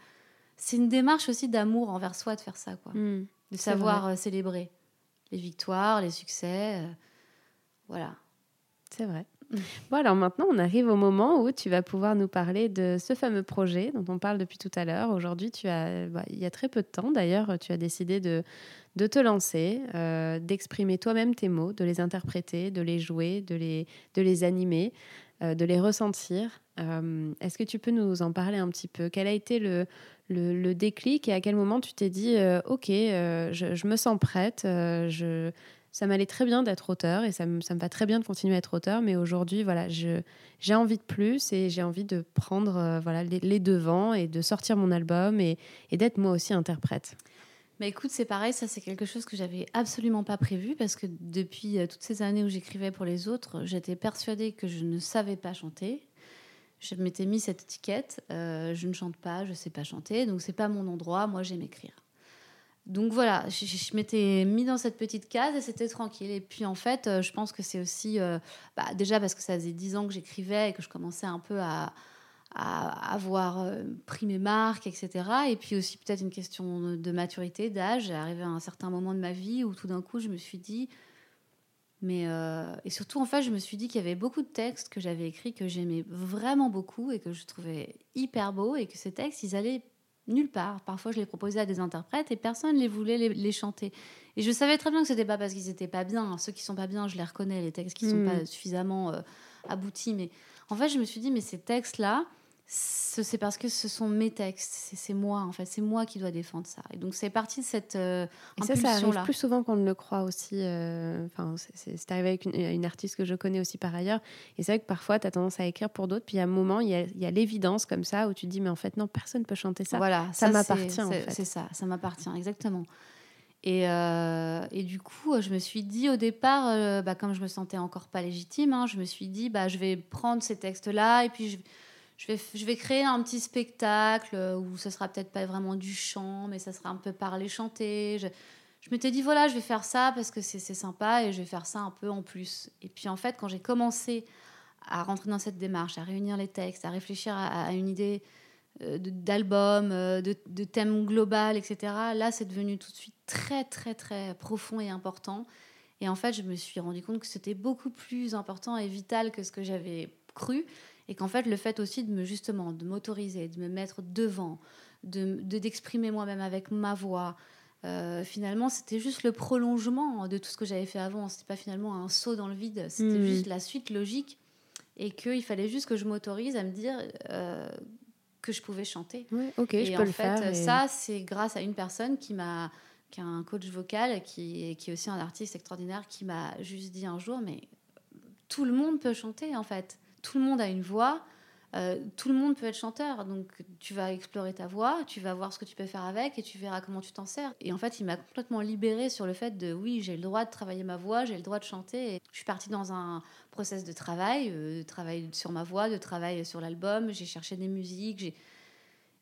C'est une démarche aussi d'amour envers soi de faire ça, quoi. hmm. De savoir euh, célébrer les victoires, les succès. euh, voilà. C'est vrai. Bon, alors maintenant, on arrive au moment où tu vas pouvoir nous parler de ce fameux projet dont on parle depuis tout à l'heure. Aujourd'hui, tu as, bah, il y a très peu de temps d'ailleurs, tu as décidé de, de te lancer, euh, d'exprimer toi-même tes mots, de les interpréter, de les jouer, de les, de les animer, de les ressentir. Euh, Est-ce que tu peux nous en parler un petit peu? Quel a été le, le, déclic et à quel moment tu t'es dit, euh, OK, euh, je, me sens prête, euh, je ça m'allait très bien d'être auteur et ça me, ça me va très bien de continuer à être auteur, mais aujourd'hui, voilà, j'ai envie de plus et j'ai envie de prendre euh, voilà, les, les devants et de sortir mon album et, et d'être moi aussi interprète? Mais écoute, c'est pareil, ça c'est quelque chose que j'avais absolument pas prévu parce que depuis euh, toutes ces années où j'écrivais pour les autres, j'étais persuadée que je ne savais pas chanter. Je m'étais mis cette étiquette, euh, je ne chante pas, je sais pas chanter, donc c'est pas mon endroit, moi j'aime écrire. Donc voilà, je, m'étais mis dans cette petite case et c'était tranquille. Et puis en fait, euh, je pense que c'est aussi, bah, déjà parce que ça faisait dix ans que j'écrivais et que je commençais un peu à, à avoir euh, pris mes marques, etc. Et puis aussi peut-être une question de- maturité, d'âge. J'ai arrivé à un certain moment de ma vie où tout d'un coup, je me suis dit, mais euh, et surtout en fait, je me suis dit qu'il y avait beaucoup de textes que j'avais écrits que j'aimais vraiment beaucoup et que je trouvais hyper beaux et que ces textes, ils allaient nulle part. Parfois, je les proposais à des interprètes et personne ne les voulait les, les chanter. Et je savais très bien que c'était pas parce qu'ils étaient pas bien. Ceux qui sont pas bien, je les reconnais, les textes qui sont Mm. pas suffisamment euh, aboutis. Mais en fait, je me suis dit, mais ces textes-là, c'est parce que ce sont mes textes, c'est moi en fait, c'est moi qui dois défendre ça. Et donc c'est parti de cette euh, Et ça, ça arrive plus souvent qu'on ne le croit aussi. euh, Enfin, c'est- arrivé avec une, une artiste que je connais aussi par ailleurs. Et c'est vrai que parfois, tu as tendance à écrire pour d'autres. Puis à un moment, il y a, l'évidence comme ça où tu te dis, mais en fait, non, personne ne peut chanter ça. Voilà, ça m'appartient, en c'est- fait. Ça, ça m'appartient, exactement. Et, euh, et du coup, je me suis dit au départ, euh, bah, comme je me sentais encore pas légitime, hein, je me suis dit, bah, je vais prendre ces textes-là et puis je, je, vais, je vais créer un petit spectacle euh, où ce sera peut-être pas vraiment du chant, mais ça sera un peu parler, chanter. Je, je m'étais dit, voilà, je vais faire ça parce que c'est sympa et je vais faire ça un peu en plus. Et puis en fait, quand j'ai commencé à rentrer dans cette démarche, à réunir les textes, à réfléchir à, une idée euh, d'album, euh, de, de thème global, etc. Là, c'est devenu tout de suite très, très, très profond et important. Et en fait, je me suis rendu compte que c'était beaucoup plus important et vital que ce que j'avais cru. Et qu'en fait, le fait aussi de me, justement, de m'autoriser, de me mettre devant, de de- d'exprimer moi-même avec ma voix, euh, finalement, c'était juste le prolongement de tout ce que j'avais fait avant. C'était pas finalement un saut dans le vide, c'était Mhm. juste la suite logique. Et qu'il fallait juste que je m'autorise à me dire euh, que je pouvais chanter. Ouais, ok, et je en le fait, faire. et- ça, c'est grâce à une personne qui m'a qui est un coach vocal, qui, qui est aussi un artiste extraordinaire, qui m'a juste dit un jour, mais tout le monde peut chanter en fait. Tout le monde a une voix, euh, tout le monde peut être chanteur. Donc tu vas explorer ta voix, tu vas voir ce que tu peux faire avec et tu verras comment tu t'en sers. Et en fait, il m'a complètement libérée sur le fait de oui, j'ai le droit de travailler ma voix, j'ai le droit de chanter. Et je suis partie dans un process de travail, euh, de travail sur ma voix, de travail sur l'album. J'ai cherché des musiques,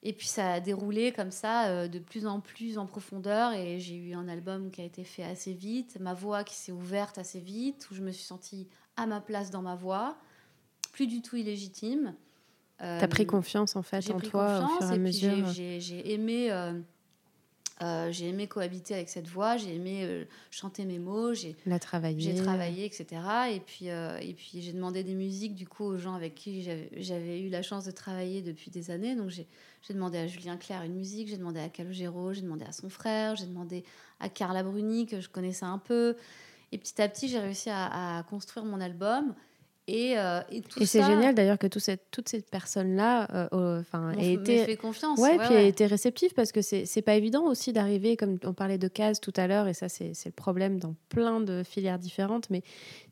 et puis ça a déroulé comme ça, euh, de plus en plus en profondeur. Et j'ai eu un album qui a été fait assez vite, ma voix qui s'est ouverte assez vite, où je me suis sentie à ma place dans ma voix, plus du tout illégitime. Euh, T'as pris confiance en fait en pris toi au confiance fur et à et puis j'ai- aimé, euh, euh, j'ai aimé cohabiter avec cette voix, j'ai aimé euh, chanter mes mots, j'ai La travailler. j'ai travaillé, etc. Et puis, euh, et puis j'ai demandé des musiques du coup aux gens avec qui j'avais- eu la chance de travailler depuis des années. Donc j'ai j'ai demandé à Julien Clerc une musique, j'ai demandé à Calogero, j'ai demandé à son frère, j'ai demandé à Carla Bruni que je connaissais un peu. Et petit à petit, j'ai réussi à, à construire mon album. Et, euh, et c'est génial d'ailleurs que tout cette, toutes ces personnes-là euh, enfin, aient été m'ait fait confiance. Ouais, ouais, puis ouais. elle était réceptive parce que c'est c'est pas évident aussi d'arriver, comme on parlait de cases tout à l'heure, et ça c'est c'est le problème dans plein de filières différentes, mais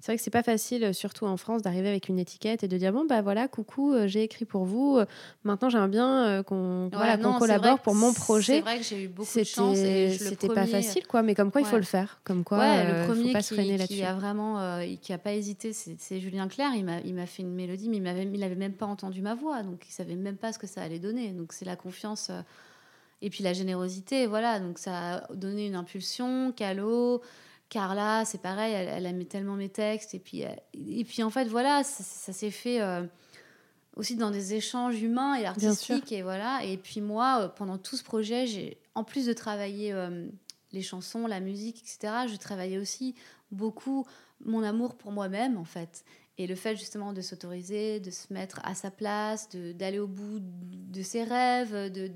c'est vrai que c'est pas facile, euh, surtout en France, d'arriver avec une étiquette et de dire bon bah voilà, coucou, euh, j'ai écrit pour vous, maintenant j'aimerais bien qu'on Ouais, voilà, c'est vrai collabore pour mon C'est projet. vrai que j'ai eu beaucoup de chance. C'était c'était pas premier- facile quoi, mais comme quoi il faut le faire, comme quoi euh, le premier faut pas qui, se freiner qui là-dessus. a vraiment, qui a pas hésité, c'est c'est Julien Clerc. Il m'a, il m'a fait une mélodie, mais il m'avait, il avait même pas entendu ma voix, donc il savait même pas ce que ça allait donner. Donc c'est la confiance euh, et puis la générosité, voilà. Donc ça a donné une impulsion. Calo, Carla, c'est pareil, elle, elle aimait tellement mes textes et puis, et puis en fait voilà, ça, ça s'est fait. euh, aussi dans des échanges humains et artistiques et voilà et puis moi euh, pendant tout ce projet j'ai en plus de travailler euh, les chansons la musique etc je travaillais aussi beaucoup mon amour pour moi-même en fait Et le fait justement de s'autoriser, de se mettre à sa place, d'aller au bout de ses rêves, de,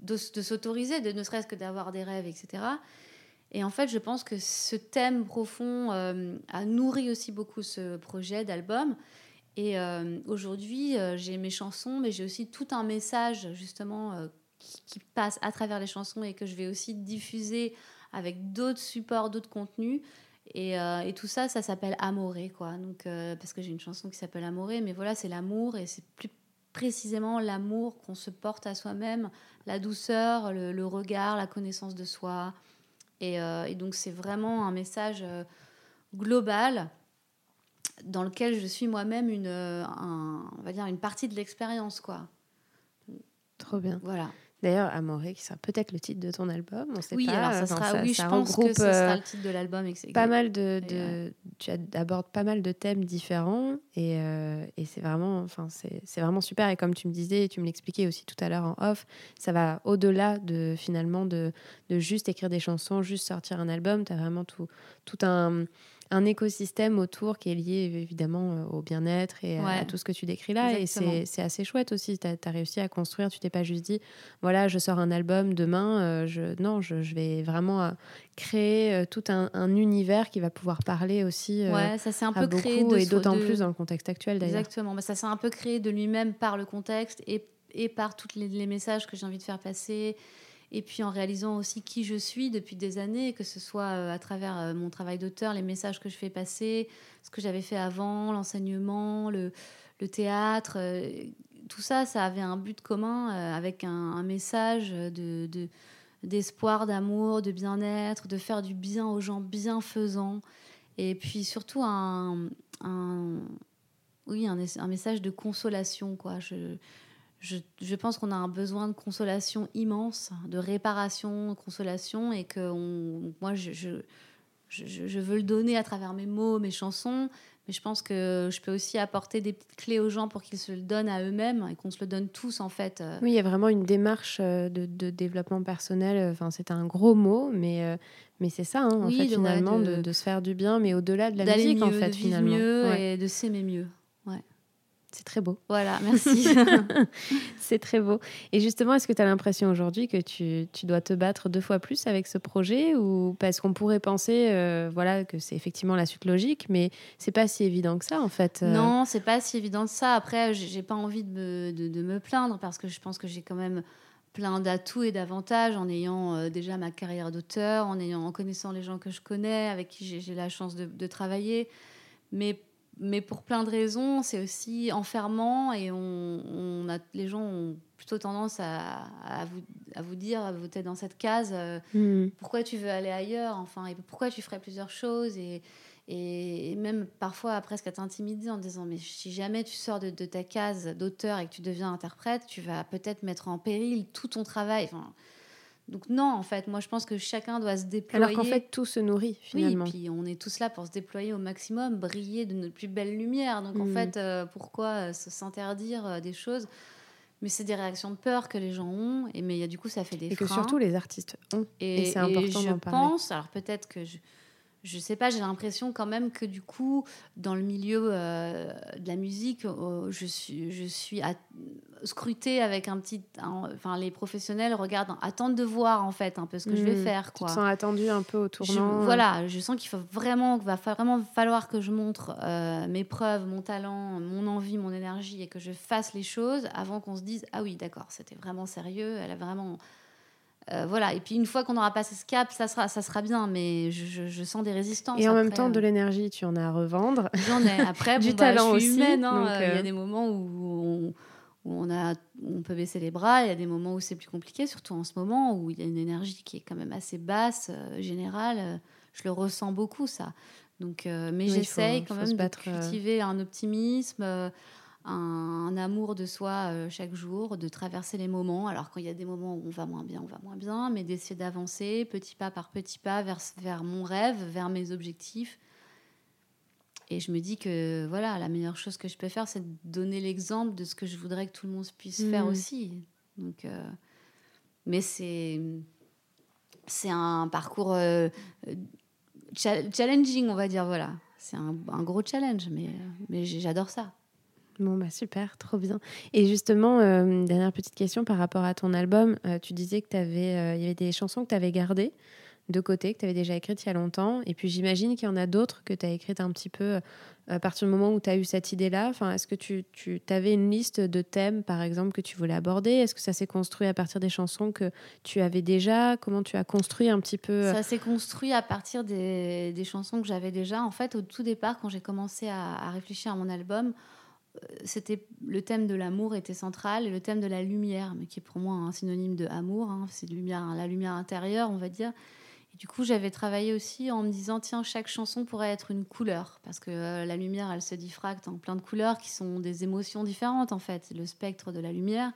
de, s'autoriser, de ne serait-ce que d'avoir des rêves, etc. Et en fait, je pense que ce thème profond euh, a nourri aussi beaucoup ce projet d'album. Et euh, aujourd'hui, euh, j'ai mes chansons, mais j'ai aussi tout un message justement qui, qui, passe à travers les chansons et que je vais aussi diffuser avec d'autres supports, d'autres contenus. Et, et, tout ça, ça s'appelle Amoré, quoi. Donc, parce que j'ai une chanson qui s'appelle Amoré, mais voilà, c'est l'amour et c'est plus précisément l'amour qu'on se porte à soi-même, la douceur, le, regard, la connaissance de soi. Euh, et, donc c'est vraiment un message euh, global dans lequel je suis moi-même une, on va dire une partie de l'expérience, quoi. Trop bien. Voilà. D'ailleurs, Amoré, qui sera peut-être le titre de ton album, on sait oui, pas. alors ça sera, oui, je pense que sera euh, le titre de l'album. Pas mal de, de tu abordes pas mal de thèmes différents et, euh, et c'est vraiment, enfin, c'est vraiment super. Et comme tu me disais, tu me l'expliquais aussi tout à l'heure en off, ça va au-delà de finalement de, de juste écrire des chansons, juste sortir un album. Tu as vraiment tout, tout un un écosystème autour qui est lié évidemment euh, au bien-être et à, tout ce que tu décris là. Et c'est assez chouette aussi. Tu as, réussi à construire. Tu t'es pas juste dit, voilà, je sors un album demain. Euh, je, non, je, vais vraiment euh, créer tout un, univers qui va pouvoir parler aussi ouais, ça s'est un peu créé et d'autant plus dans le contexte actuel d'ailleurs. Exactement. ça s'est un peu créé de lui-même par le contexte et, et par tous les, les messages que j'ai envie de faire passer et puis en réalisant aussi qui je suis depuis des années, que ce soit euh, à travers euh, mon travail d'auteur, les messages que je fais passer, ce que j'avais fait avant, l'enseignement, le, théâtre, euh, tout ça, ça avait un but commun avec un, message de, d'espoir, d'amour, de bien-être, de faire du bien aux gens bienfaisants, et puis surtout un, oui, un, message de consolation, quoi. Je, pense qu'on a un besoin de consolation immense, de réparation, de consolation, et que moi, je, je, veux le donner à travers mes mots, mes chansons, mais je pense que je peux aussi apporter des petites clés aux gens pour qu'ils se le donnent à eux-mêmes et qu'on se le donne tous, en fait. Euh. Oui, il y a vraiment une démarche euh, de, développement personnel. Enfin, c'est un gros mot, mais, euh, mais c'est ça, hein, en fait, finalement, de, se faire du bien, mais au-delà de la musique, en fait, de finalement. mieux et de s'aimer mieux. C'est très beau. Voilà, merci. c'est très beau. Et justement, est-ce que tu as l'impression aujourd'hui que tu, tu, dois te battre deux fois plus avec ce projet ou parce qu'on pourrait penser euh, voilà que c'est effectivement la suite logique, mais c'est pas si évident que ça en fait. Euh. Non, c'est pas si évident que ça. Après, j'ai pas envie de me, de, me, plaindre parce que je pense que j'ai quand même plein d'atouts et d'avantages en ayant euh, déjà ma carrière d'auteur, en ayant en connaissant les gens que je connais, avec qui j'ai la chance de, de travailler. Mais mais pour plein de raisons, c'est aussi enfermant et on, a, les gens ont plutôt tendance à, à, vous, à vous dire, vous êtes dans cette case, euh, hmm. pourquoi tu veux aller ailleurs, enfin, et pourquoi tu ferais plusieurs choses et, et même parfois presque à t'intimider en disant, mais si jamais tu sors de, de ta case d'auteur et que tu deviens interprète, tu vas peut-être mettre en péril tout ton travail. Enfin, donc non, en fait, moi je pense que chacun doit se déployer. Alors qu'en fait, tout se nourrit finalement. Oui, puis on est tous là pour se déployer au maximum, briller de notre plus belle lumière. Donc en mm. fait, euh, pourquoi euh, s'interdire euh, des choses? Mais c'est des réactions de peur que les gens ont, et mais du coup ça fait des et que surtout les artistes ont. Et, c'est important d'en parler. Je pense, alors peut-être que je, je sais pas, j'ai l'impression quand même que du coup, dans le milieu euh, de la musique, euh, je suis, je suis scrutée avec un petit. enfin, les professionnels regardent, attendent de voir en fait un peu ce que je vais hmm. faire. Quoi. Tu te sens attendu un peu au tournant. Euh. voilà, je sens qu'il faut vraiment, va vraiment falloir que je montre mes preuves, mon talent, mon envie, mon énergie et que je fasse les choses avant qu'on se dise ah oui, d'accord, c'était vraiment sérieux, elle a vraiment euh, voilà, et puis une fois qu'on aura passé ce cap, ça sera, ça sera bien, mais je, sens des résistances. Et en même temps, de euh. l'énergie, tu en as à revendre. J'en ai. Après, du bah, talent je suis aussi. Humaine, hein, euh, Il y a des moments où on, a, on peut baisser les bras, il y a des moments où c'est plus compliqué, surtout en ce moment où il y a une énergie qui est quand même assez basse, générale. je le ressens beaucoup, ça. Donc, mais j'essaye quand même de cultiver un optimisme un, amour de soi euh, chaque jour, de traverser les moments. Alors quand il y a des moments où on va moins bien, on va moins bien, mais d'essayer d'avancer petit pas par petit pas vers, vers mon rêve, vers mes objectifs. Et je me dis que voilà, la meilleure chose que je peux faire, c'est de donner l'exemple de ce que je voudrais que tout le monde puisse faire mmh. aussi. Donc, euh, mais c'est c'est un parcours euh, challenging, on va dire. Voilà, c'est un, un gros challenge, mais, mais j'adore ça. Bon, bah super, trop bien. Et justement, euh, dernière petite question par rapport à ton album. Euh, tu disais que euh, y avait des chansons que tu avais gardées de côté, que tu avais déjà écrites il y a longtemps. Et puis j'imagine qu'il y en a d'autres que tu as écrites un petit peu euh, à partir du moment où tu as eu cette idée-là. Enfin, Est-ce que tu, tu avais une liste de thèmes, par exemple, que tu voulais aborder? Est-ce que ça s'est construit à partir des chansons que tu avais déjà? Comment tu as construit un petit peu Ça s'est construit à partir des, des chansons que j'avais déjà. En fait, au tout départ, quand j'ai commencé à, réfléchir à mon album, c'était le thème de l'amour était central et le thème de la lumière, mais qui est pour moi un synonyme de amour. hein. c'est lumière, la lumière intérieure, on va dire. Et du coup, j'avais travaillé aussi en me disant tiens, chaque chanson pourrait être une couleur parce que euh, la lumière, elle se diffracte en plein de couleurs qui sont des émotions différentes en fait. Le spectre de la lumière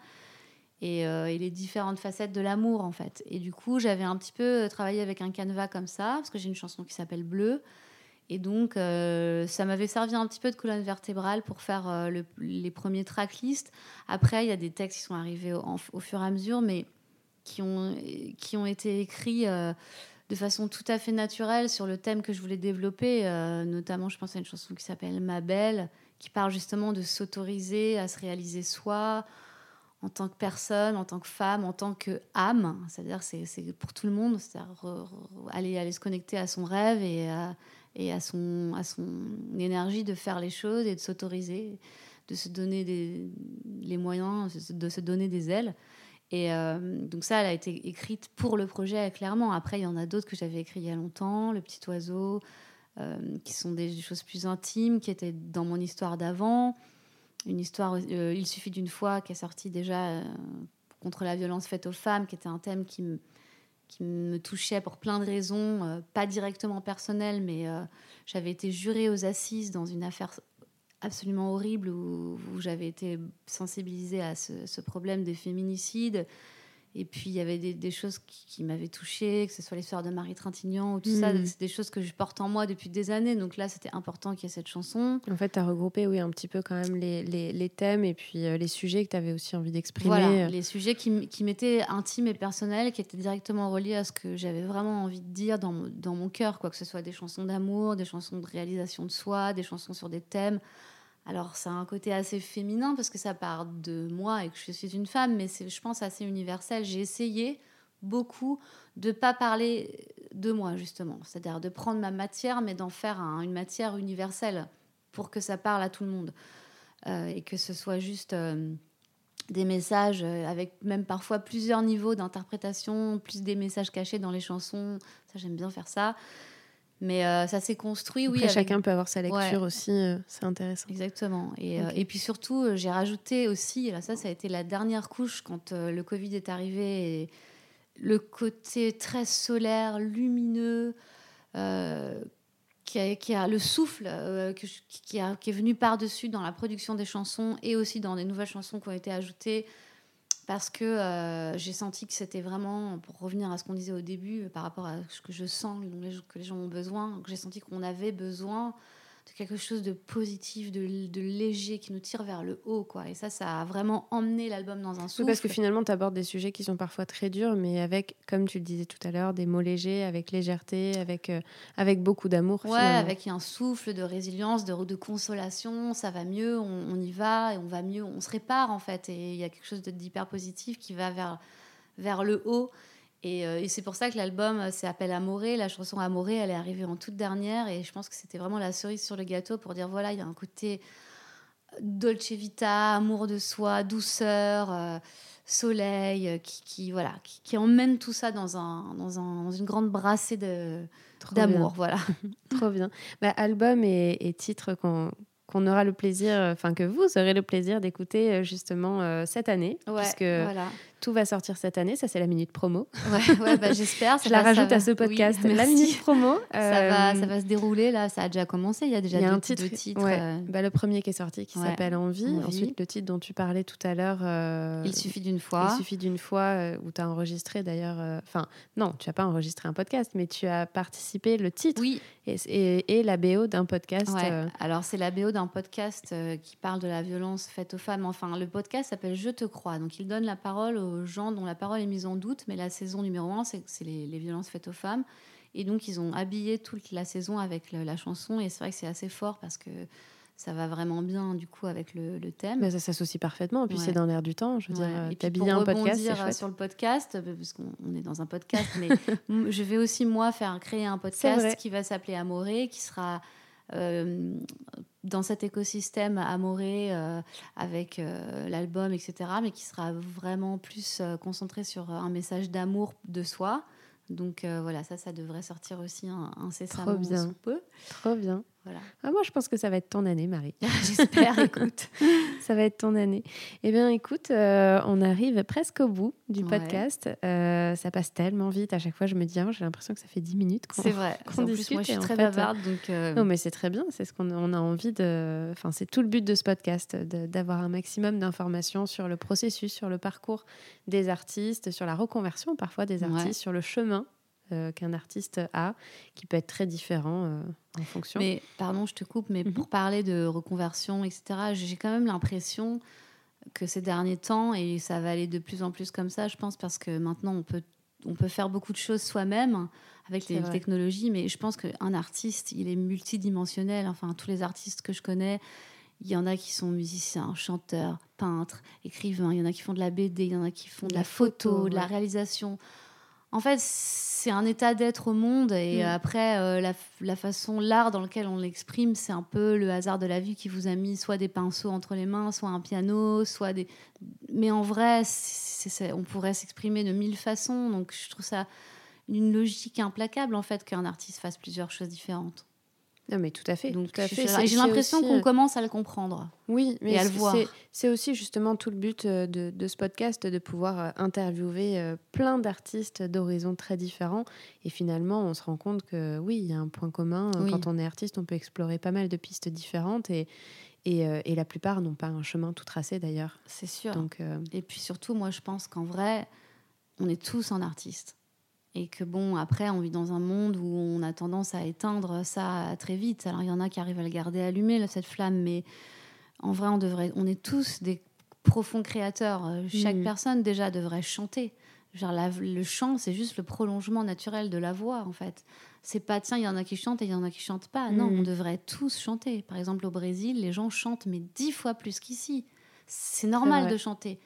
et, euh, et les différentes facettes de l'amour en fait. Et du coup, j'avais un petit peu travaillé avec un canevas comme ça parce que j'ai une chanson qui s'appelle Bleu. Et donc, euh, ça m'avait servi un petit peu de colonne vertébrale pour faire euh, le- les premiers tracklists. Après, il y a des textes qui sont arrivés au, fur et à mesure, mais qui ont, qui ont été écrits euh, de façon tout à fait naturelle sur le thème que je voulais développer. Notamment, je pense à une chanson qui s'appelle Ma Belle, qui parle justement de s'autoriser à se réaliser soi en tant que personne, en tant que femme, en tant que âme. C'est-à-dire, c'est pour tout le monde. C'est-à-dire re- re- aller, aller se connecter à son rêve et à, et à son, à son énergie de faire les choses et de s'autoriser, de se donner des, les moyens, de se donner des ailes. Et euh, donc ça, elle a été écrite pour le projet, clairement. Après, il y en a d'autres que j'avais écrits il y a longtemps, Le Petit Oiseau, euh, qui sont des choses plus intimes, qui étaient dans mon histoire d'avant. Une histoire, euh, Il suffit d'une fois, qui est sortie déjà contre la violence faite aux femmes, qui était un thème qui me, qui me touchait pour plein de raisons, euh, pas directement personnelles, mais euh, j'avais été jurée aux assises dans une affaire absolument horrible où, j'avais été sensibilisée à ce problème des féminicides. Et puis, il y avait des, des choses qui, qui m'avaient touchée, que ce soit l'histoire de Marie Trintignant ou tout ça. Mhm. C'est des choses que je porte en moi depuis des années. Donc là, c'était important qu'il y ait cette chanson. En fait, tu as regroupé oui, un petit peu quand même les, les, les thèmes et puis euh, les sujets que tu avais aussi envie d'exprimer. Voilà, les sujets qui, qui m'étaient intimes et personnels, qui étaient directement reliés à ce que j'avais vraiment envie de dire dans, mon- dans mon cœur, quoi que ce soit des chansons d'amour, des chansons de réalisation de soi, des chansons sur des thèmes. Alors, ça a un côté assez féminin parce que ça part de moi et que je suis une femme, mais c'est, je pense, assez universel. J'ai essayé beaucoup de pas parler de moi, justement. C'est-à-dire de prendre ma matière, mais d'en faire un- une matière universelle pour que ça parle à tout le monde. Euh, et que ce soit juste euh, des messages euh, avec même parfois plusieurs niveaux d'interprétation, plus des messages cachés dans les chansons. Ça, j'aime bien faire ça. Mais euh, ça s'est construit, Après, oui. avec- chacun peut avoir sa lecture Ouais. aussi, euh, c'est intéressant. Exactement. Et, euh, et puis surtout, j'ai rajouté aussi, là ça, ça a été la dernière couche quand le Covid est arrivé, et le côté très solaire, lumineux, qui, a, qui a le souffle que qui, a- qui est venu par-dessus dans la production des chansons et aussi dans des nouvelles chansons qui ont été ajoutées. Parce que euh, j'ai senti que c'était vraiment, pour revenir à ce qu'on disait au début, par rapport à ce que je sens, que les gens ont besoin, que j'ai senti qu'on avait besoin de quelque chose de positif, de, de léger, qui nous tire vers le haut. Quoi. Et ça, ça a vraiment emmené l'album dans un souffle. Oui, parce que finalement, tu abordes des sujets qui sont parfois très durs, mais avec, comme tu le disais tout à l'heure, des mots légers, avec légèreté, avec, euh, avec beaucoup d'amour. Ouais, finalement. avec un souffle de résilience, de, de consolation, ça va mieux, on, on y va et on va mieux, on se répare en fait. Et il y a quelque chose d'hyper positif qui va vers, vers le haut. Et, euh, et c'est pour ça que l'album euh, s'appelle Amoré. La chanson Amoré, elle est arrivée en toute dernière. Et je pense que c'était vraiment la cerise sur le gâteau pour dire voilà, il y a un côté dolce vita, amour de soi, douceur, euh, soleil, euh, qui, qui, voilà, qui, qui emmène tout ça dans, un, dans, un, dans une grande brassée d'amour. Voilà. Trop bien. Bah, album et, et titre qu'on qu'on aura le plaisir, euh, enfin que vous aurez le plaisir d'écouter euh, justement euh, cette année, Ouais, puisque voilà. Tout va sortir cette année. Ça, c'est la minute promo. Ouais, ouais, bah, j'espère. Je la rajoute va- à ce podcast. Oui, la minute promo. Ça, va, euh, ça va se dérouler là, ça a déjà commencé. Il y a déjà Il y a deux, un titre, deux titres. ouais. euh, Bah, le premier qui est sorti qui Ouais. s'appelle Envie. Envie. Ensuite, le titre dont tu parlais tout à l'heure. euh, Il suffit d'une fois. Il suffit d'une fois euh, où tu as enregistré d'ailleurs. euh, Enfin, non, tu n'as pas enregistré un podcast, mais tu as participé, le titre Oui, et, et- et la BO d'un podcast. ouais. euh, alors c'est la BO d'un podcast euh, qui parle de la violence faite aux femmes. Enfin, le podcast s'appelle Je te crois. Donc il donne la parole aux gens dont la parole est mise en doute. Mais la saison numéro un, c'est les, les violences faites aux femmes. Et donc, ils ont habillé toute la saison avec la chanson. Et c'est vrai que c'est assez fort parce que ça va vraiment bien, du coup, avec le, le thème. Mais ça s'associe parfaitement. Et puis Ouais. c'est dans l'air du temps. Je veux Ouais. dire, euh, t'habiller un podcast, c'est chouette. sur le podcast, euh, parce qu'on on est dans un podcast, mais je vais aussi moi faire créer un podcast qui va s'appeler Amoré, qui sera dans cet écosystème Amoré euh, avec euh, l'album, etc., mais qui sera vraiment plus euh, concentré sur un message d'amour de soi. Donc euh, voilà, ça, ça devrait sortir aussi incessamment Trop bien. sous peu. Trop bien. Voilà. Ah, moi, je pense que ça va être ton année, Marie. J'espère, écoute. Ça va être ton année. Eh bien, écoute, euh, on arrive presque au bout du Ouais. podcast. Euh, ça passe tellement vite. À chaque fois, je me dis, ah, j'ai l'impression que ça fait 10 minutes. qu'on- C'est vrai. En plus, discute moi, je suis très fait, bavarde, donc... euh, Non, mais c'est très bien. C'est ce qu'on on a envie de. Enfin, c'est tout le but de ce podcast, d'avoir un maximum d'informations sur le processus, sur le parcours des artistes, sur la reconversion parfois des artistes, Ouais. sur le chemin euh, qu'un artiste a, qui peut être très différent euh, en fonction. Mais pardon, je te coupe, mais Mhm. pour parler de reconversion, etc., j'ai quand même l'impression que ces derniers temps, et ça va aller de plus en plus comme ça, je pense, parce que maintenant on peut, on peut faire beaucoup de choses soi-même avec les vrai. technologies, mais je pense qu'un artiste, il est multidimensionnel. Enfin, tous les artistes que je connais, il y en a qui sont musiciens, chanteurs, peintres, écrivains, il y en a qui font de la BD, il y en a qui font de la, La photo, photo, de la réalisation. En fait, c'est un état d'être au monde et Mm. après, euh, la, la façon, l'art dans lequel on l'exprime, c'est un peu le hasard de la vie qui vous a mis soit des pinceaux entre les mains, soit un piano, soit des... Mais en vrai, on pourrait s'exprimer de mille façons, donc je trouve ça une logique implacable en fait qu'un artiste fasse plusieurs choses différentes. Non, mais tout à fait. Donc tout à fait. j'ai l'impression aussi, qu'on euh, commence à le comprendre. Oui, mais à le c'est- voir. c'est- aussi justement tout le but euh, de, de ce podcast, de pouvoir euh, interviewer plein d'artistes d'horizons très différents. Et finalement, on se rend compte que oui, il y a un point commun. Oui. Quand on est artiste, on peut explorer pas mal de pistes différentes. Et, et, et la plupart n'ont pas un chemin tout tracé d'ailleurs. C'est sûr. Donc, euh, Et puis surtout, moi, je pense qu'en vrai, on est tous un artiste. Et que bon, après, on vit dans un monde où on a tendance à éteindre ça très vite. Alors, il y en a qui arrivent à le garder allumé, cette flamme, mais en vrai, on, devrait, on est tous des profonds créateurs. Euh, Chaque Mhm. personne, déjà, devrait chanter. Genre, la- le chant, c'est juste le prolongement naturel de la voix, en fait. C'est pas, tiens, il y en a qui chantent et il y en a qui chantent pas. Non, Mhm. on devrait tous chanter. Par exemple, au Brésil, les gens chantent, mais dix fois plus qu'ici. C'est normal de chanter.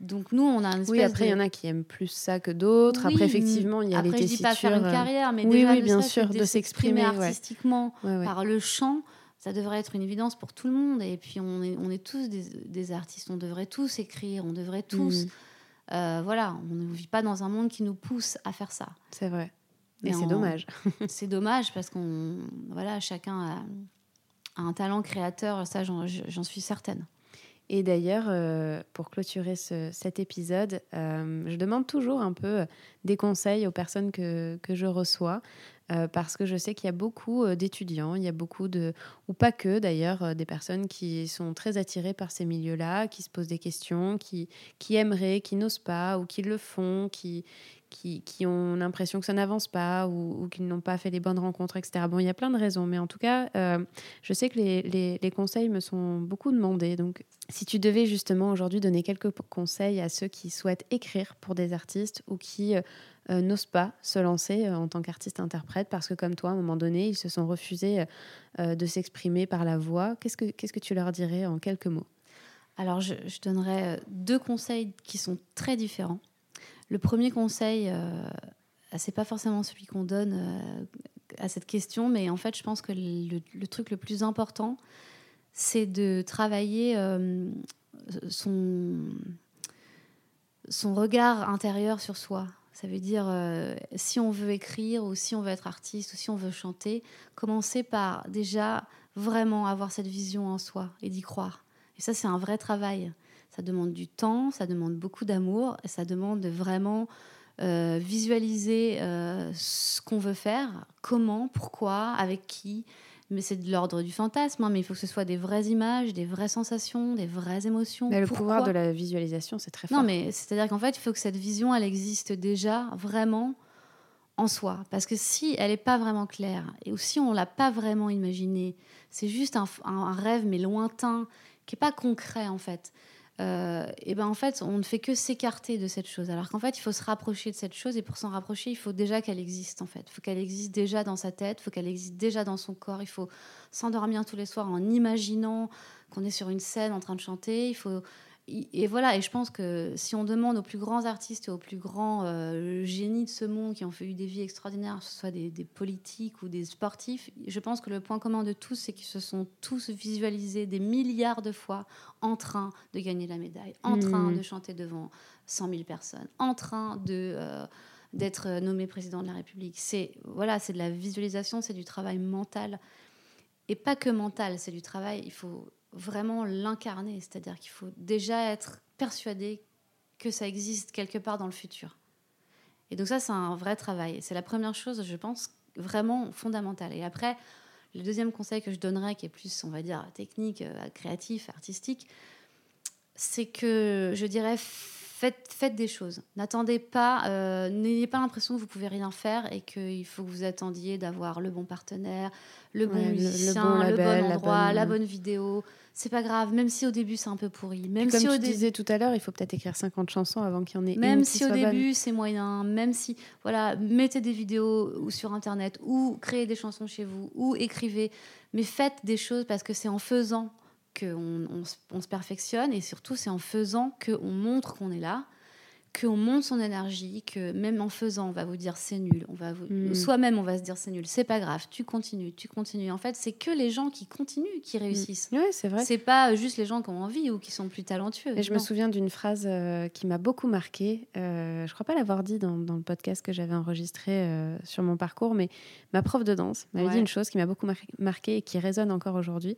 Donc nous, on a une espèce oui, après, il y en a qui aiment plus ça que d'autres. Oui, après, effectivement, il y a après, les je dis pas faire une tessitures, euh, carrière, mais oui, déjà, oui, bien sûr, de s'exprimer, artistiquement ouais, ouais. par le chant. Ça devrait être une évidence pour tout le monde. Et puis, on est, on est tous des, des artistes. On devrait tous écrire. On devrait tous. Mhm. euh, voilà, on ne vit pas dans un monde qui nous pousse à faire ça. C'est vrai. Et Mais c'est en- dommage. C'est dommage parce qu'on. Voilà, chacun a, a un talent créateur. Ça, j'en suis certaine. Et d'ailleurs, euh, pour clôturer ce- cet épisode, euh, je demande toujours un peu des conseils aux personnes que, que je reçois, euh, parce que je sais qu'il y a beaucoup euh, d'étudiants, il y a beaucoup de, ou pas que d'ailleurs, euh, des personnes qui sont très attirées par ces milieux-là, qui se posent des questions, qui, qui aimeraient, qui n'osent pas, ou qui le font, qui, qui, ont l'impression que ça n'avance pas, ou, ou qu'ils n'ont pas fait les bonnes rencontres, etc. Bon, il y a plein de raisons, mais en tout cas, euh, je sais que les, conseils me sont beaucoup demandés. Donc, si tu devais justement aujourd'hui donner quelques conseils à ceux qui souhaitent écrire pour des artistes ou qui euh, euh, n'osent pas se lancer en tant qu'artiste-interprète parce que comme toi, à un moment donné, ils se sont refusés de s'exprimer par la voix, qu'est-ce que, que tu leur dirais en quelques mots? Alors, je, donnerais deux conseils qui sont très différents. Le premier conseil, euh, c'est pas forcément celui qu'on donne euh, à cette question, mais en fait, je pense que le, truc le plus important, c'est de travailler euh, son, regard intérieur sur soi. Ça veut dire, si on veut écrire ou si on veut être artiste ou si on veut chanter, commencer par déjà vraiment avoir cette vision en soi et d'y croire. Et ça, c'est un vrai travail. Ça demande du temps, ça demande beaucoup d'amour, ça demande de vraiment euh, visualiser euh, ce qu'on veut faire, comment, pourquoi, avec qui. Mais c'est de l'ordre du fantasme, hein, mais il faut que ce soit des vraies images, des vraies sensations, des vraies émotions. Mais Le Pourquoi pouvoir de la visualisation, c'est très fort. non, mais c'est-à-dire qu'en fait, il faut que cette vision, elle existe déjà vraiment en soi. Parce que si elle n'est pas vraiment claire, et ou si on l'a pas vraiment imaginée, c'est juste un, un- un rêve, mais lointain, qui n'est pas concret, en fait. Euh, et ben en fait, on ne fait que s'écarter de cette chose. Alors qu'en fait, il faut se rapprocher de cette chose et pour s'en rapprocher, il faut déjà qu'elle existe en fait. Il faut qu'elle existe déjà dans sa tête, il faut qu'elle existe déjà dans son corps. Il faut s'endormir tous les soirs en imaginant qu'on est sur une scène en train de chanter. Il faut et voilà, et je pense que si on demande aux plus grands artistes et aux plus grands euh, génies de ce monde qui ont fait eu des vies extraordinaires, que ce soit des, politiques ou des sportifs, je pense que le point commun de tous, c'est qu'ils se sont tous visualisés des milliards de fois en train de gagner la médaille, en mmh. train de chanter devant 100 000 personnes, en train de... Euh, d'être nommé président de la République. C'est voilà, c'est de la visualisation, c'est du travail mental et pas que mental, c'est du travail. Il faut vraiment l'incarner, c'est-à-dire qu'il faut déjà être persuadé que ça existe quelque part dans le futur. Et donc ça, c'est un vrai travail. C'est la première chose, je pense, vraiment fondamentale. Et après, le deuxième conseil que je donnerais, qui est plus, on va dire, technique, euh, créatif, artistique, c'est que je dirais faites, faites des choses. N'attendez pas, euh, n'ayez pas l'impression que vous pouvez rien faire et qu'il faut que vous attendiez d'avoir le bon partenaire, le bon musicien, le, bon, endroit, la bonne vidéo c'est pas grave, même si au début c'est un peu pourri. Même comme si tu disais tout à l'heure, il faut peut-être écrire 50 chansons avant qu'il y en ait même une si au début c'est moyen, même si, voilà, mettez des vidéos sur Internet ou créez des chansons chez vous ou écrivez, mais faites des choses parce que c'est en faisant qu'on on, se perfectionne et surtout c'est en faisant qu'on montre qu'on est là qu'on monte son énergie, que même en faisant, on va vous dire c'est nul, on va vous... Hmm. soi-même on va se dire c'est nul, c'est pas grave, tu continues, tu continues. En fait, c'est que les gens qui continuent qui hmm. réussissent. Oui, c'est vrai. C'est pas juste les gens qui ont envie ou qui sont plus talentueux. Et je me souviens d'une phrase euh, qui m'a beaucoup marquée. Euh, je crois pas l'avoir dit dans, le podcast que j'avais enregistré euh, sur mon parcours, mais ma prof de danse m'avait dit une chose qui m'a beaucoup marqué et qui résonne encore aujourd'hui.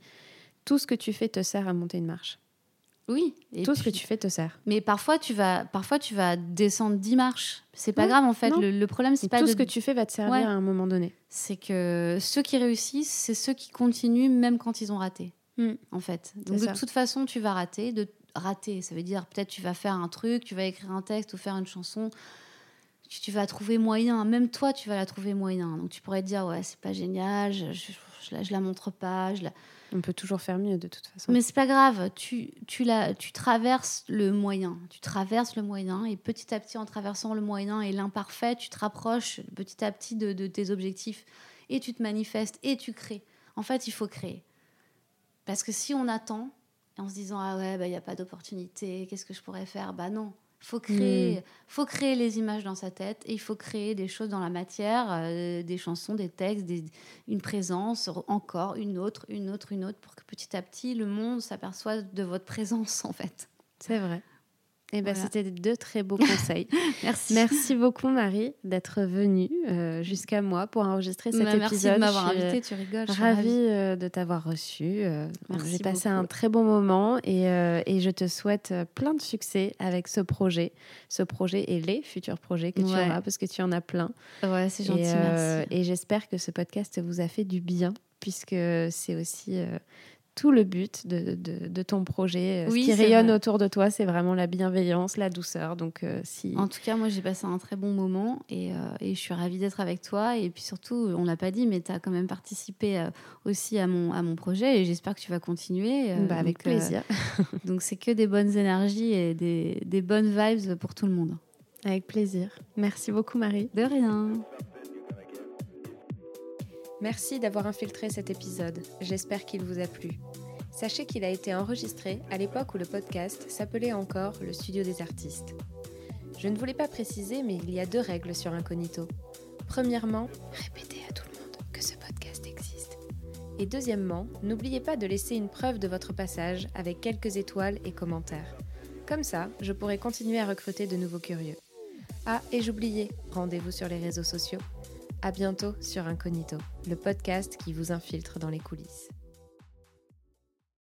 Tout ce que tu fais te sert à monter une marche. Oui. Et Tout ce que tu fais te sert. Mais parfois, tu vas, parfois, tu vas descendre 10 marches. C'est pas grave, en fait. Le, problème, c'est pas. Tout ce que tu fais va te servir à un moment donné. C'est que ceux qui réussissent, c'est ceux qui continuent même quand ils ont raté. Hmm. En fait. Donc, de toute façon, tu vas rater. De rater, ça veut dire peut-être tu vas faire un truc, tu vas écrire un texte ou faire une chanson. Tu, vas trouver moyen. Même toi, tu vas la trouver moyen. Donc, tu pourrais te dire, ouais, c'est pas génial, je, je, je, la, montre pas. Je la on peut toujours faire mieux de toute façon. Mais c'est pas grave, tu, tu, la, tu traverses le moyen. Tu traverses le moyen et petit à petit, en traversant le moyen et l'imparfait, tu te rapproches petit à petit de, tes objectifs et tu te manifestes et tu crées. En fait, il faut créer. Parce que si on attend en se disant Ah ouais, il bah, n'y a pas d'opportunité, qu'est-ce que je pourrais faire? Bah non, faut créer, hmm. faut créer les images dans sa tête et il faut créer des choses dans la matière, euh, des chansons, des textes, une présence, encore une autre, une autre, une autre, pour que petit à petit le monde s'aperçoive de votre présence en fait. C'est vrai. Eh ben, C'était deux très beaux conseils. merci. Merci beaucoup, Marie, d'être venue euh, jusqu'à moi pour enregistrer cet bah, épisode. Merci de m'avoir invitée, tu rigoles. Je ravie, euh, de t'avoir reçue. Euh, J'ai passé un très bon moment et, et, je te souhaite plein de succès avec ce projet, ce projet et les futurs projets que tu auras, parce que tu en as plein. Ouais, c'est gentil, et, merci. Et j'espère que ce podcast vous a fait du bien, puisque c'est aussi tout le but de, de, ton projet. Euh, ce qui rayonne autour de toi, c'est vraiment la bienveillance, la douceur. Donc, euh, si... En tout cas, moi, j'ai passé un très bon moment et, euh, et je suis ravie d'être avec toi. Et puis surtout, on l'a pas dit, mais tu as quand même participé aussi à mon, à mon projet et j'espère que tu vas continuer. Bah, avec plaisir. donc, c'est que des bonnes énergies et des, des bonnes vibes pour tout le monde. Avec plaisir. Merci beaucoup, Marie. De rien. Merci d'avoir infiltré cet épisode, j'espère qu'il vous a plu. Sachez qu'il a été enregistré à l'époque où le podcast s'appelait encore le studio des artistes. Je ne voulais pas préciser, mais il y a deux règles sur Incognito. Premièrement, répétez à tout le monde que ce podcast existe. Et deuxièmement, n'oubliez pas de laisser une preuve de votre passage avec quelques étoiles et commentaires. Comme ça, je pourrai continuer à recruter de nouveaux curieux. Ah, et j'oubliais, rendez-vous sur les réseaux sociaux. À bientôt sur Incognito, le podcast qui vous infiltre dans les coulisses.